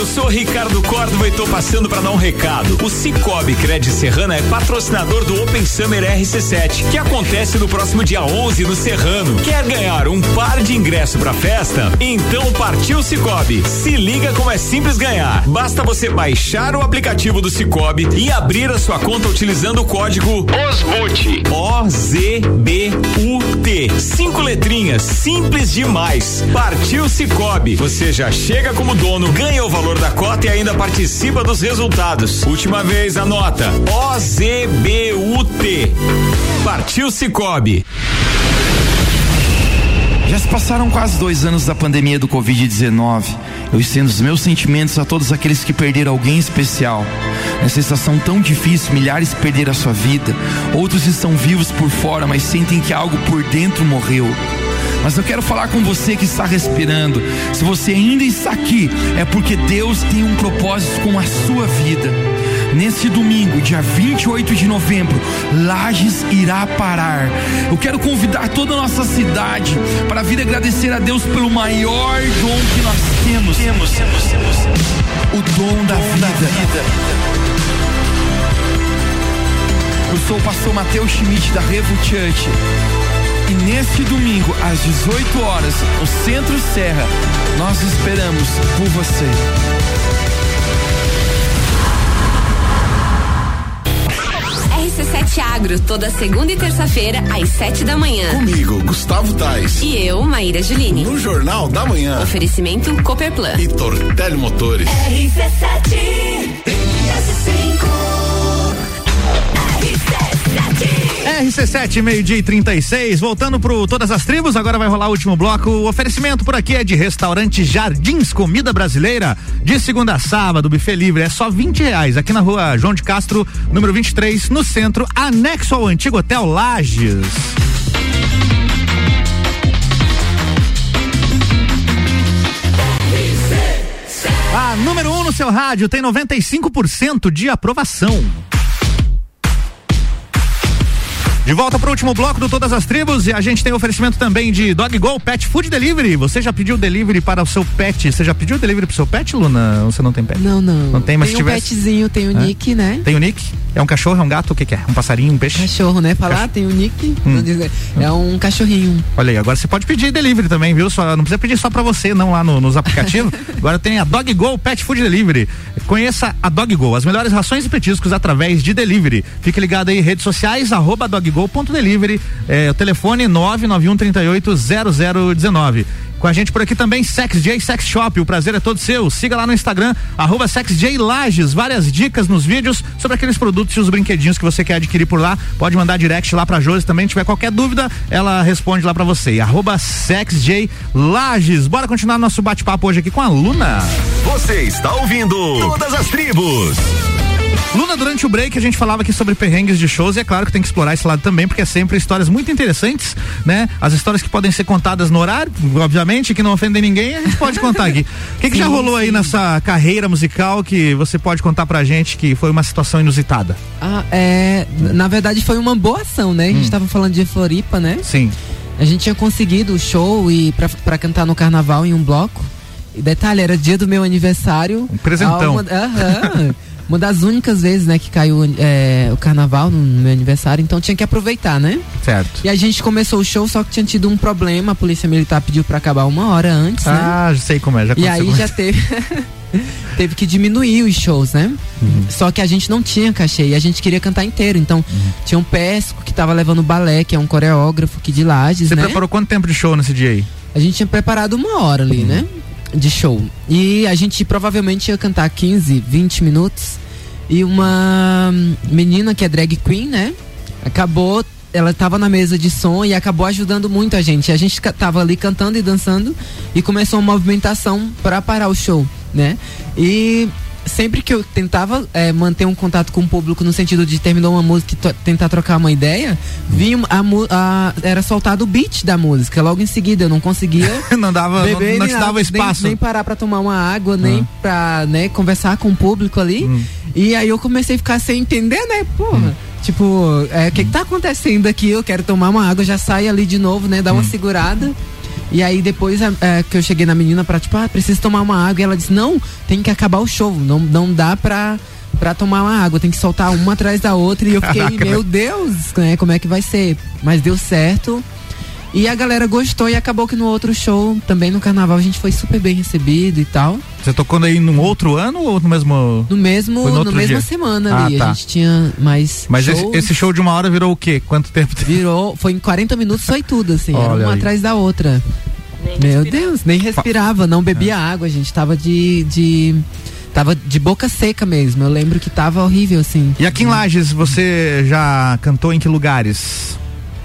S10: Eu sou Ricardo Córdova e tô passando para dar um recado. O Cicobi Cred Serrana é patrocinador do Open Summer RC7, que acontece no próximo dia 11 no Serrano. Quer ganhar um par de ingresso pra festa? Então partiu Cicobi. Se liga como é simples ganhar. Basta você baixar o aplicativo do Cicobi e abrir a sua conta utilizando o código OSBUT. O-Z-B-U-T. Cinco letrinhas, simples demais. Partiu Cicobi. Você já chega como dono, ganha o valor da cota e ainda participa dos resultados. Última vez, anota. O-Z-B-U-T. Partiu Cicobi.
S13: Já se passaram quase dois anos da pandemia do Covid-19. Eu estendo os meus sentimentos a todos aqueles que perderam alguém especial. Nessa estação tão difícil, milhares perderam a sua vida. Outros estão vivos por fora, mas sentem que algo por dentro morreu. Mas eu quero falar com você que está respirando. Se você ainda está aqui, é porque Deus tem um propósito com a sua vida. Nesse domingo, dia 28 de novembro, Lages irá parar. Eu quero convidar toda a nossa cidade para vir agradecer a Deus pelo maior dom que nós temos. Temos, temos, temos. O dom da vida. Eu sou o pastor Mateus Schmidt da Revo Church. E neste domingo, às 18 horas, no Centro Serra, nós esperamos por você.
S32: RC7 Agro, toda segunda e terça-feira, às 7 da manhã.
S33: Comigo, Gustavo Tais.
S32: E eu, Maíra Juline.
S33: No Jornal da Manhã.
S32: Oferecimento Cooperplan.
S33: E Tortelli Motores.
S32: RC7
S1: RC7, meio-dia e 36, voltando pro Todas as Tribos, agora vai rolar o último bloco. O oferecimento por aqui é de restaurante Jardins Comida Brasileira, de segunda a sábado, buffet livre, é só 20 reais, aqui na rua João de Castro, número 23, no centro, anexo ao antigo Hotel Lages. A número 1 um no seu rádio tem 95% de aprovação. De volta pro último bloco do Todas as Tribos e a gente tem oferecimento também de Dog Go Pet Food Delivery. Você já pediu delivery para o seu pet? Você já pediu delivery pro seu pet, Luna? Ou você não tem pet?
S3: Não, não.
S1: Não tem, mas
S3: tem
S1: se
S3: um
S1: tivesse...
S3: petzinho, tem o
S1: Hã?
S3: Nick, né?
S1: Tem o Nick? É um cachorro, é um gato? O que, que é? Um passarinho, um peixe?
S3: Cachorro, né? Falar, tem o Nick, dizer, é um cachorrinho.
S1: Olha aí, agora você pode pedir delivery também, viu? Só, não precisa pedir só pra você, não lá no- nos aplicativos. agora tem a Dog Go Pet Food Delivery. Conheça a Dog Go, as melhores rações e petiscos através de delivery. Fique ligado aí, redes sociais, arroba doggo.delivery, é, o telefone 991 38 0019. Com a gente por aqui também, Sex J Sex Shop. O prazer é todo seu. Siga lá no Instagram, arroba Lages. Várias dicas nos vídeos sobre aqueles produtos e os brinquedinhos que você quer adquirir por lá. Pode mandar direct lá pra Josi também. Se tiver qualquer dúvida, ela responde lá pra você. J Lages. Bora continuar nosso bate-papo hoje aqui com a Luna.
S16: Você está ouvindo Todas as Tribos.
S1: Luna, durante o break a gente falava aqui sobre perrengues de shows e é claro que tem que explorar esse lado também, porque é sempre histórias muito interessantes, né? As histórias que podem ser contadas no horário, obviamente, que não ofendem ninguém, a gente pode contar aqui. O que, que já
S3: Sim,
S1: rolou aí nessa carreira musical que você pode contar pra gente que foi uma situação inusitada?
S3: Ah, é, na verdade foi uma boa ação, né? A gente
S1: Hum.
S3: tava falando de Floripa, né?
S1: Sim.
S3: A gente tinha conseguido o show e pra, pra cantar no carnaval em um bloco. E detalhe, era dia do meu aniversário. Um
S1: presentão.
S3: Uma, aham. uma das únicas vezes, né, que caiu é, o carnaval no meu aniversário, então tinha que aproveitar, né?
S1: Certo.
S3: E a gente começou o show, só que tinha tido um problema, a polícia militar pediu pra acabar uma hora antes, né?
S1: Ah, já sei como é, já
S3: E aí já teve. teve que diminuir os shows, né?
S1: Uhum.
S3: Só que a gente não tinha cachê e a gente queria cantar inteiro. Então,
S1: Uhum.
S3: tinha um Pesco que tava levando balé, que é um coreógrafo aqui de Lages,
S1: Você
S3: né?
S1: preparou quanto tempo de show nesse dia aí?
S3: A gente tinha preparado uma hora ali, né? De show. E a gente provavelmente ia cantar 15, 20 minutos. E uma menina que é drag queen, né? Acabou. Ela tava na mesa de som e acabou ajudando muito a gente. A gente ca- tava ali cantando e dançando e começou uma movimentação para parar o show, né? E sempre que eu tentava eh, manter um contato com o público no sentido de terminou uma música e tentar trocar uma ideia, vinha a, a- era soltado o beat da música. Logo em seguida eu não conseguia
S1: não dava,
S3: beber,
S1: não, não
S3: nem
S1: dava
S3: nem-
S1: espaço.
S3: Nem, parar pra tomar uma água, nem
S1: Hum.
S3: pra né, conversar com o público ali. E aí eu comecei a ficar sem entender, né? Porra. Tipo, é, o que, que tá acontecendo aqui? Eu quero tomar uma água, já sai ali de novo, né? Dá uma segurada. E aí depois a- é, que eu cheguei na menina pra, tipo, ah, preciso tomar uma água. E ela disse, não, tem que acabar o show. Não, não dá pra, pra tomar uma água, tem que soltar uma atrás da outra. E eu fiquei,
S1: Caraca,
S3: meu? Deus, né, como é que vai ser? Mas deu certo. E a galera gostou e acabou que no outro show, também no carnaval, a gente foi super bem recebido e tal.
S1: Você tocou aí num outro ano ou no mesmo.
S3: No mesmo,
S1: no
S3: mesma
S1: dia?
S3: semana
S1: Ah,
S3: ali.
S1: tá.
S3: A gente tinha mais.
S1: Mas esse,
S3: shows.
S1: esse show de uma hora virou o quê? Quanto tempo?
S3: Virou, foi em 40 minutos, foi tudo, assim. era
S1: Olha
S3: uma
S1: aí.
S3: atrás da outra. Meu Deus, nem respirava, não bebia água, a gente tava de. de tava de boca seca mesmo. Eu lembro que tava horrível, assim.
S1: E aqui em Lages, você já cantou em que lugares?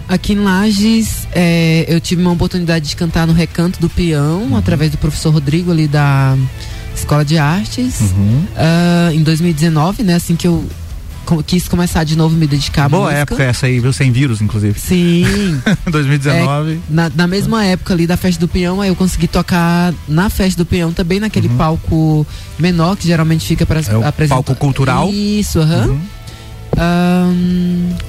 S3: Aqui em Lages, é, eu tive uma oportunidade de cantar no Recanto do Peão,
S1: Uhum.
S3: através do professor Rodrigo ali da Escola de Artes.
S1: Uhum.
S3: Ah, em 2019, né? Assim que eu quis começar de novo me dedicar à
S1: Boa
S3: música.
S1: época essa aí, viu? Sem vírus, inclusive.
S3: Sim.
S1: 2019.
S3: É, na, na mesma época ali da festa do peão, aí eu consegui tocar na festa do peão também naquele palco menor que geralmente fica para
S1: Uhum. É
S3: apresentar.
S1: palco cultural.
S3: Isso, aham.
S1: Uhum.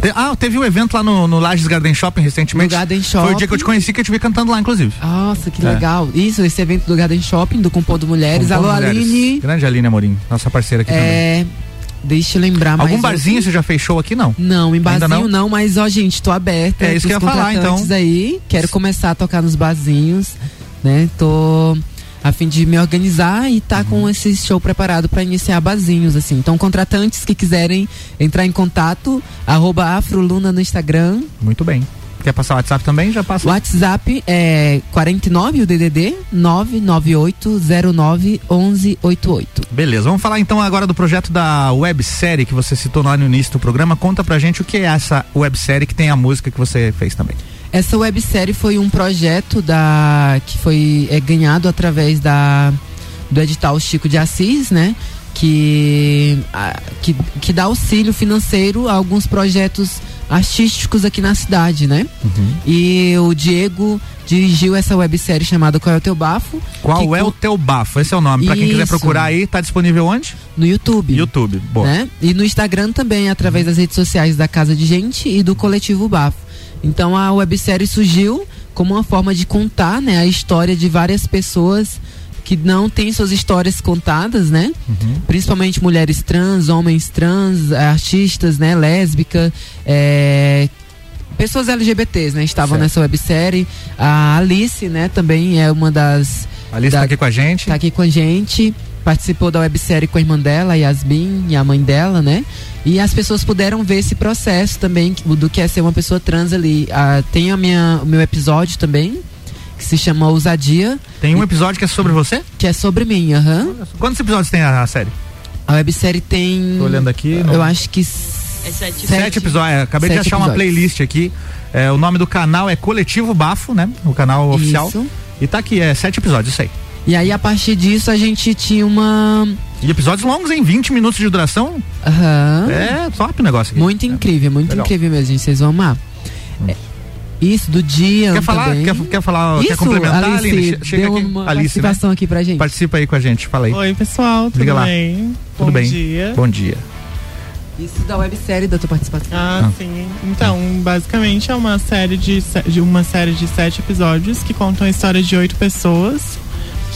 S1: Te- Ah, teve um evento lá no, no Lages Garden Shopping recentemente.
S3: No Garden
S1: Foi o dia
S3: Shopping.
S1: que eu te conheci que eu te vi cantando lá, inclusive.
S3: Nossa, que
S1: É.
S3: legal. Isso, esse evento do Garden Shopping, do Compondo Mulheres.
S1: Compondo
S3: Alô,
S1: Mulheres.
S3: Aline.
S1: Grande Aline Amorim, nossa parceira aqui também.
S3: É. Deixa eu lembrar mais.
S1: Algum barzinho você já fez show aqui, não?
S3: Não, em barzinho
S1: não?
S3: não? mas ó, gente, tô aberta.
S1: É isso que eu ia falar, então.
S3: aí. Quero começar a tocar nos barzinhos, né? Tô a fim de me organizar e tá
S1: Uhum.
S3: com esse show preparado para iniciar barzinhos, assim. Então, contratantes que quiserem entrar em contato, arroba Afroluna no Instagram.
S1: Muito bem. Quer passar o WhatsApp também? Já passa.
S3: O WhatsApp é 49, o DDD, 998091188.
S1: Beleza, vamos falar então agora do projeto da websérie que você citou lá no início do programa. Conta pra gente o que é essa websérie que tem a música que você fez também.
S3: Essa websérie foi um projeto da que foi é, ganhado através da do edital Chico de Assis, né? Que, a- que que dá auxílio financeiro a alguns projetos artísticos aqui na cidade, né? E o Diego dirigiu essa websérie chamada Qual é o teu bafo?
S1: Qual é o teu bafo? Esse é o nome. Pra quem quiser procurar aí, tá disponível onde?
S3: No YouTube.
S1: YouTube. Boa.
S3: né? E no Instagram também, através das redes sociais da Casa de Gente e do Coletivo Bafo. Então a websérie surgiu como uma forma de contar né, a história de várias pessoas que não têm suas histórias contadas, né? Principalmente mulheres trans, homens trans, artistas, né? Lésbica, é, pessoas LGBTs, né? Estavam
S1: Certo.
S3: nessa websérie. A Alice, né? Também é uma das...
S1: A Alice tá aqui com a gente.
S3: Tá aqui com a gente. Participou da websérie com a irmã dela, Yasmin, e a mãe dela, né? E as pessoas puderam ver esse processo também do que é ser uma pessoa trans ali. Ah, tem a minha, o meu episódio também, que se chama Ousadia.
S1: Tem um episódio que é sobre você?
S3: Que é sobre mim, aham.
S1: Quantos episódios tem a, a série?
S3: A websérie tem.
S1: Tô olhando aqui.
S3: Eu acho que.
S29: É sete,
S1: Sete episódios. é, acabei de
S3: Sete
S1: achar uma
S3: episódios.
S1: playlist aqui. É, o nome do canal é Coletivo Bafo, né? O canal oficial.
S3: Isso.
S1: E tá aqui, é sete episódios, isso aí.
S3: E aí, a partir disso, a gente tinha uma.
S1: E episódios longos, hein? 20 minutos de duração.
S3: Aham.
S1: É top o negócio aqui.
S3: Muito incrível, muito
S1: Legal. Hum.
S3: incrível mesmo, gente. Vocês vão amar. É, Isso, do dia.
S1: Quer falar?
S3: também.
S1: Quer, quer falar? quer
S3: Isso,
S1: complementar,
S3: Alice,
S1: Aline? Che- Chega
S3: deu
S1: aqui.
S3: uma
S1: Alice, né?
S3: participação aqui pra gente.
S1: Participa aí com a gente, fala aí.
S34: Oi, pessoal, tudo
S1: Liga lá.
S34: bem?
S1: Tudo
S34: Bom
S1: bem?
S34: dia.
S1: Bom dia.
S3: Isso da websérie da tua participação.
S34: Ah, sim. Então, basicamente é uma série de, de uma série de sete episódios que contam a história de oito pessoas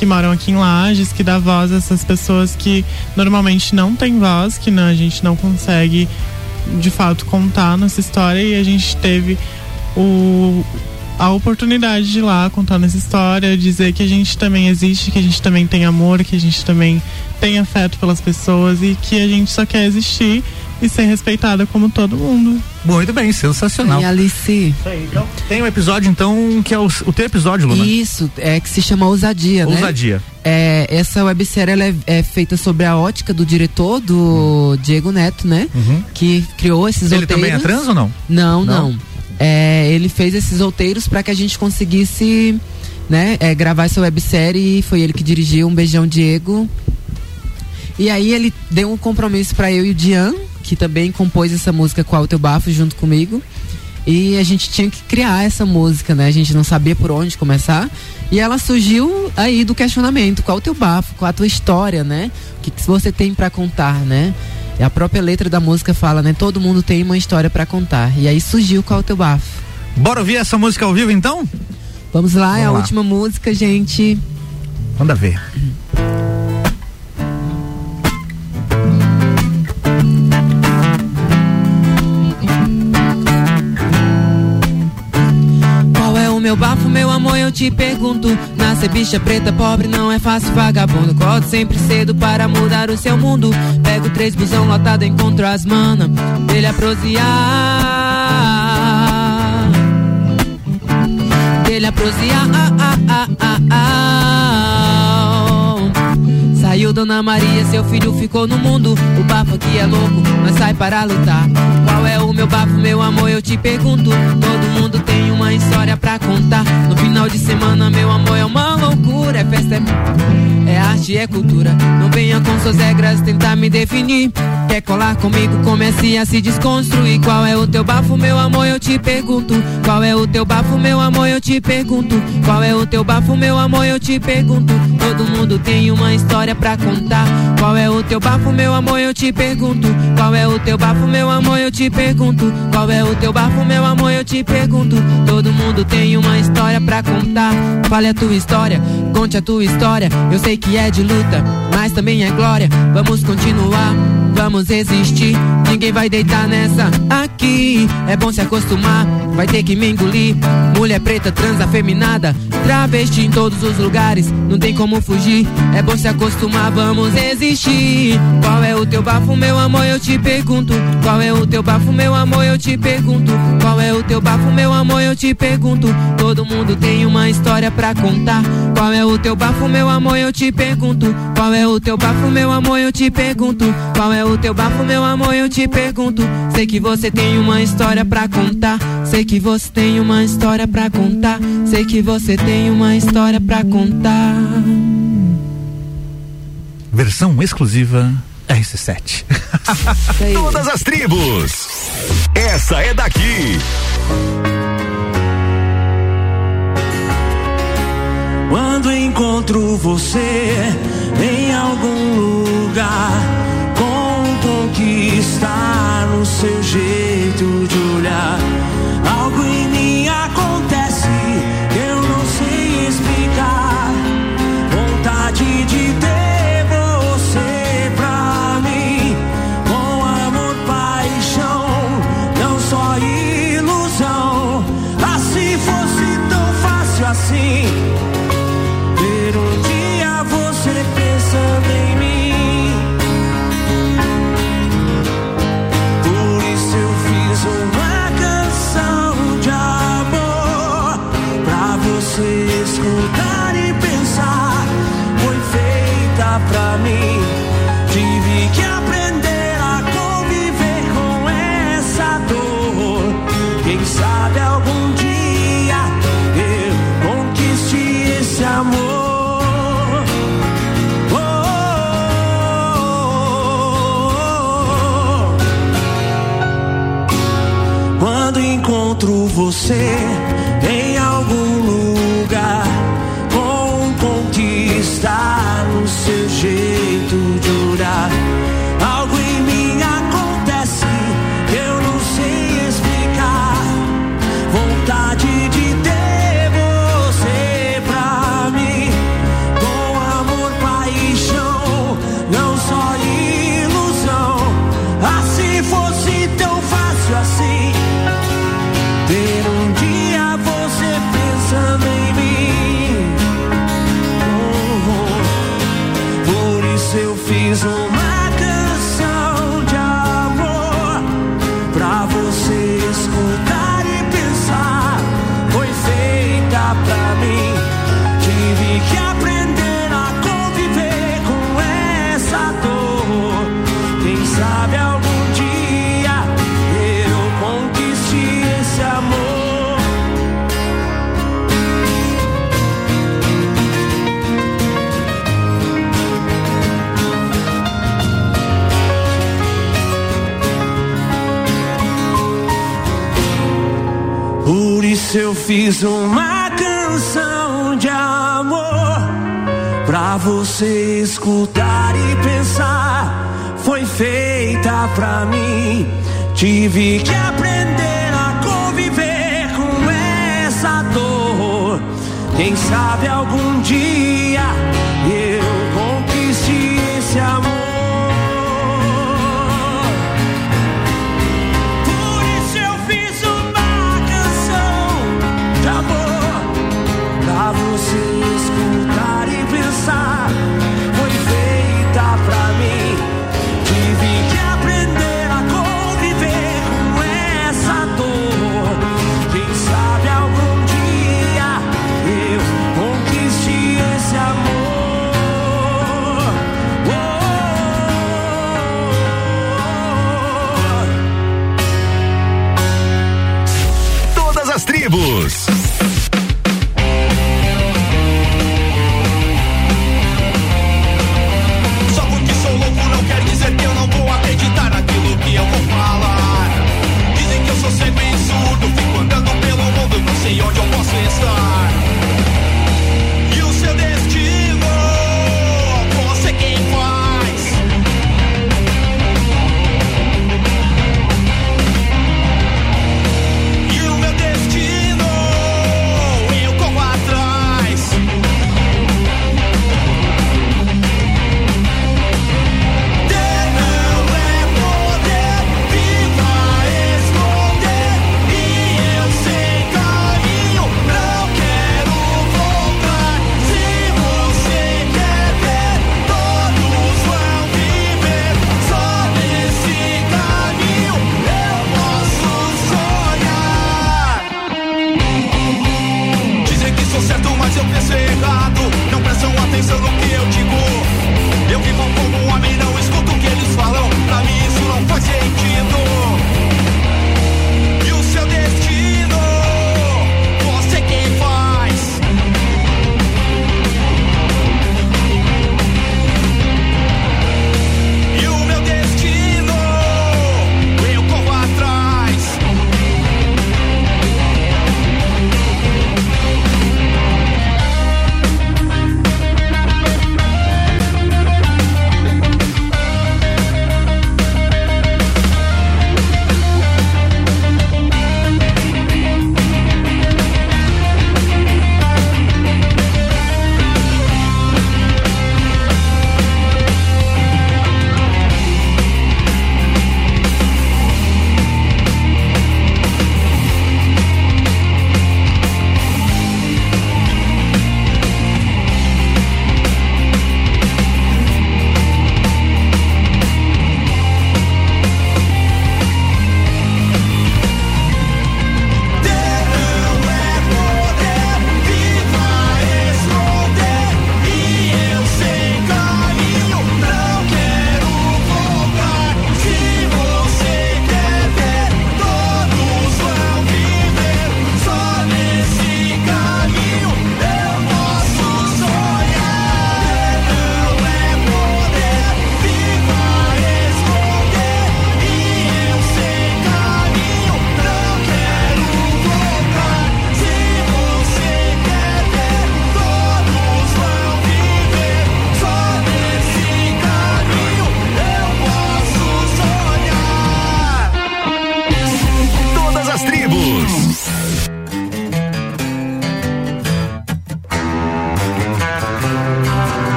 S34: que moram aqui em Lages, que dá voz a essas pessoas que normalmente não têm voz, que não, a gente não consegue de fato contar nossa história. E a gente teve o, a oportunidade de ir lá contar essa história, dizer que a gente também existe, que a gente também tem amor, que a gente também tem afeto pelas pessoas e que a gente só quer existir e ser respeitada como todo mundo.
S1: Muito bem, sensacional.
S3: E Alice.
S1: Então, tem um episódio, então, que é o, o teu episódio, Luna.
S3: Isso, é que se chama Ousadia, né?
S1: Ousadia.
S3: É, essa websérie ela é, é feita sobre a ótica do diretor, do Diego Neto, né?
S1: Uhum.
S3: Que criou esses
S1: Ele
S3: roteiros.
S1: também é trans ou não?
S3: Não,
S1: Não?
S3: não. É, ele fez esses roteiros para que a gente conseguisse né, é, gravar essa websérie e foi ele que dirigiu. Um beijão, Diego. E aí ele deu um compromisso para eu e o Dian, que também compôs essa música com o Teu Bafo junto comigo. E a gente tinha que criar essa música, né? A gente não sabia por onde começar. E ela surgiu aí do questionamento: qual o teu bafo, qual a tua história, né? O que, que você tem para contar, né? E a própria letra da música fala, né? Todo mundo tem uma história para contar. E aí surgiu qual o teu bafo.
S1: Bora ouvir essa música ao vivo, então?
S3: Vamos lá, é a
S1: Vamos lá.
S3: última música, gente.
S1: Manda ver.
S3: Qual meu bafo, meu amor? Eu te pergunto. Nascer bicha preta, pobre não é fácil, vagabundo. Acordo sempre cedo para mudar o seu mundo. Pego três busão lotado, encontro as mana. Dele prosear. Dele a prosear. Ah, ah, ah, ah, ah. Saiu Dona Maria, seu filho ficou no mundo. O bafo aqui é louco, mas sai para lutar. Qual é o meu bafo, meu amor? Eu te pergunto. Todo mundo tem uma história pra contar. No final de semana, meu amor, é uma loucura. É festa, é, é arte, é cultura. Não venha com suas regras tentar me definir. Quer colar comigo? Comece a se desconstruir. Qual é o teu bafo, meu amor? Eu te pergunto. Qual é o teu bafo, meu amor? Eu te pergunto. Qual é o teu bafo, meu amor? Eu te pergunto. Todo mundo tem uma história pra contar. Qual é o teu bafo, meu amor? Eu te pergunto. Qual é o teu bafo, meu amor? Eu te pergunto. Qual é o teu bafo, meu amor? Eu te pergunto. Todo mundo tem uma história pra contar. Fale a tua história, conte a tua história. Eu sei que é de luta, mas também é glória. Vamos continuar. Vamos resistir, ninguém vai deitar nessa aqui. É bom se acostumar, vai ter que me engolir. Mulher preta, trans, afeminada, travesti em todos os lugares, não tem como fugir. É bom se acostumar, vamos resistir. Qual é o teu bafo, meu amor? Eu te pergunto. Qual é o teu bafo, meu amor? Eu te pergunto. Qual é o teu bafo, meu amor? Eu te pergunto. Todo mundo tem uma história pra contar. Qual é o teu bafo, meu amor? Eu te pergunto. Qual é o teu bafo, meu amor? Eu te pergunto. Qual é o teu bafo, meu amor? Eu te pergunto. Sei que você tem uma história pra contar. Sei que você tem uma história pra contar. Sei que você tem uma história pra contar.
S1: Versão exclusiva RC7.
S33: Todas as tribos. Essa é daqui.
S21: Quando encontro você em algum lugar, conquistar no seu jeito de olhar, encontro fiz uma canção de amor pra você escutar e pensar. Foi feita pra mim. Tive que aprender a conviver com essa dor. Quem sabe algum dia.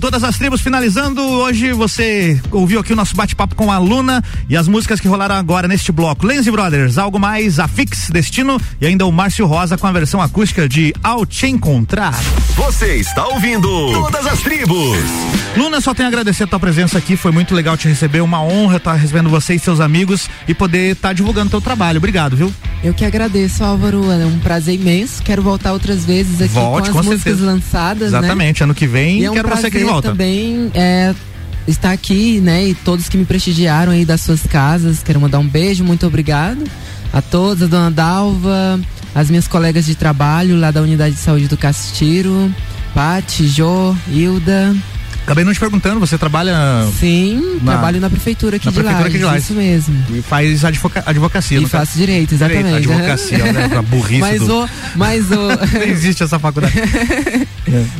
S16: Todas as tribos
S1: finalizando. Hoje você ouviu aqui o nosso bate-papo com a Luna e as músicas que rolaram agora neste bloco. Lenzy Brothers, algo mais, Afix, Destino e ainda o Márcio Rosa com a versão acústica de Ao Te Encontrar.
S33: Você está ouvindo Todas as Tribos.
S1: Luna, só tenho a agradecer a tua presença aqui, foi muito legal te receber, uma honra estar recebendo você e seus amigos e poder estar divulgando teu trabalho. Obrigado, viu?
S3: Eu que agradeço, Álvaro. É um prazer imenso. Quero voltar outras vezes aqui
S1: Volte,
S3: com as
S1: com
S3: músicas
S1: certeza.
S3: lançadas. né?
S1: Exatamente, ano que vem
S3: E é um
S1: quero você aqui volta.
S3: também é, aqui, né? E todos que me prestigiaram aí das suas casas. Quero mandar um beijo, muito obrigado a todos, a dona Dalva, as minhas colegas de trabalho lá da Unidade de Saúde do Castiro, Pati, Jô, Hilda.
S1: Acabei não te perguntando, você trabalha.
S3: Sim,
S1: na-
S3: trabalho na prefeitura aqui
S1: na
S3: de
S1: prefeitura
S3: Lages,
S1: aqui de Lages.
S3: isso mesmo.
S1: E faz advoca- advocacia.
S3: E faço direito, exatamente.
S1: Direito, advocacia, né? A burrice
S3: mas
S1: do-
S3: o, mas o.
S1: Não existe essa faculdade.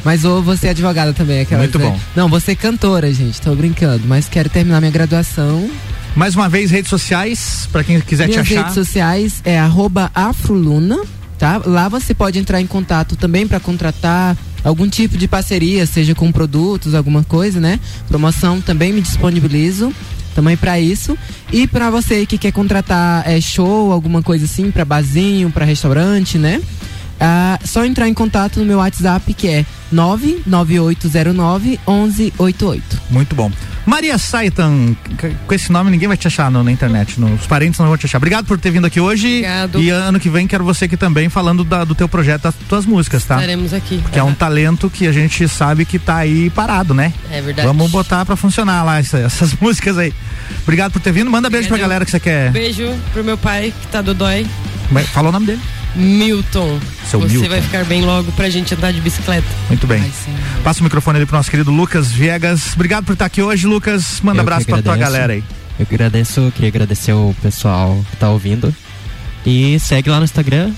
S3: Mas ou você é advogada também, aquela.
S1: Muito bom.
S3: Não, você é cantora, gente, tô brincando. Mas quero terminar minha graduação.
S1: Mais uma vez, redes sociais, pra quem quiser
S3: Minhas
S1: te achar.
S3: redes sociais é afroluna, tá? Lá você pode entrar em contato também para contratar algum tipo de parceria, seja com produtos, alguma coisa, né? Promoção também me disponibilizo também para isso. E para você que quer contratar é, show, alguma coisa assim, para barzinho, para restaurante, né? Ah, só entrar em contato no meu WhatsApp que é 99809 1188.
S1: Muito bom. Maria Saitan, com esse nome ninguém vai te achar na internet, no- os parentes não vão te achar. Obrigado por ter vindo aqui hoje.
S29: Obrigado.
S1: E ano que vem quero você aqui também falando da- do teu projeto, das tuas músicas, tá?
S29: Estaremos aqui.
S1: Que é um talento que a gente sabe que tá aí parado, né?
S29: É verdade.
S1: Vamos botar pra funcionar lá essa- essas músicas aí. Obrigado por ter vindo. Manda beijo pra
S29: Obrigado.
S1: galera que você quer.
S29: Beijo pro meu pai, que tá dodói.
S1: Vai- Fala o nome dele.
S29: Milton.
S1: Seu
S29: Você
S1: Milton.
S29: vai ficar bem logo pra gente andar de bicicleta.
S1: Muito bem. Passa o microfone ali pro nosso querido Lucas Viegas. Obrigado por estar aqui hoje, Lucas. Manda
S35: Eu
S1: abraço pra tua
S35: agradeço.
S1: galera aí.
S35: Eu que agradeço, queria agradecer o pessoal que tá ouvindo. E segue lá no Instagram,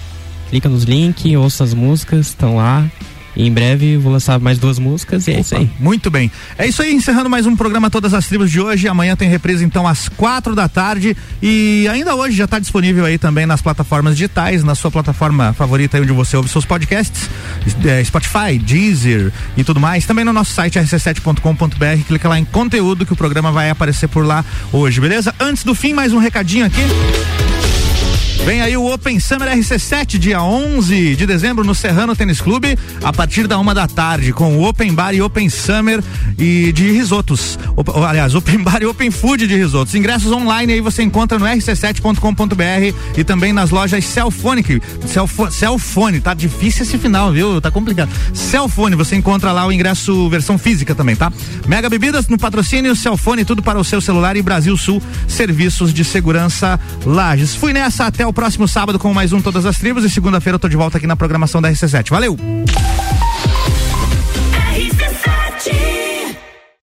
S35: clica nos links, ouça as músicas, estão lá. E em breve vou lançar mais duas músicas e é isso aí.
S1: Muito bem. É isso aí, encerrando mais um programa Todas as Tribos de hoje. Amanhã tem reprise então às quatro da tarde. E ainda hoje já está disponível aí também nas plataformas digitais, na sua plataforma favorita aí onde você ouve seus podcasts, é, Spotify, Deezer e tudo mais. Também no nosso site rc7.com.br. Clica lá em conteúdo que o programa vai aparecer por lá hoje, beleza? Antes do fim, mais um recadinho aqui. Vem aí o Open Summer RC7, dia 11 de dezembro, no Serrano Tênis Clube, a partir da uma da tarde, com o Open Bar e Open Summer e de risotos. Op- aliás, Open Bar e Open Food de risotos. Ingressos online aí você encontra no rc7.com.br e também nas lojas Cellphonic. Cellfo- Cellphone, tá difícil esse final, viu? Tá complicado. Cellphone, você encontra lá o ingresso versão física também, tá? Mega Bebidas no patrocínio, Cellphone, tudo para o seu celular e Brasil Sul, serviços de segurança Lages. Fui nessa, até o próximo sábado com mais um Todas as Tribos e segunda-feira eu tô de volta aqui na programação da RC7. Valeu!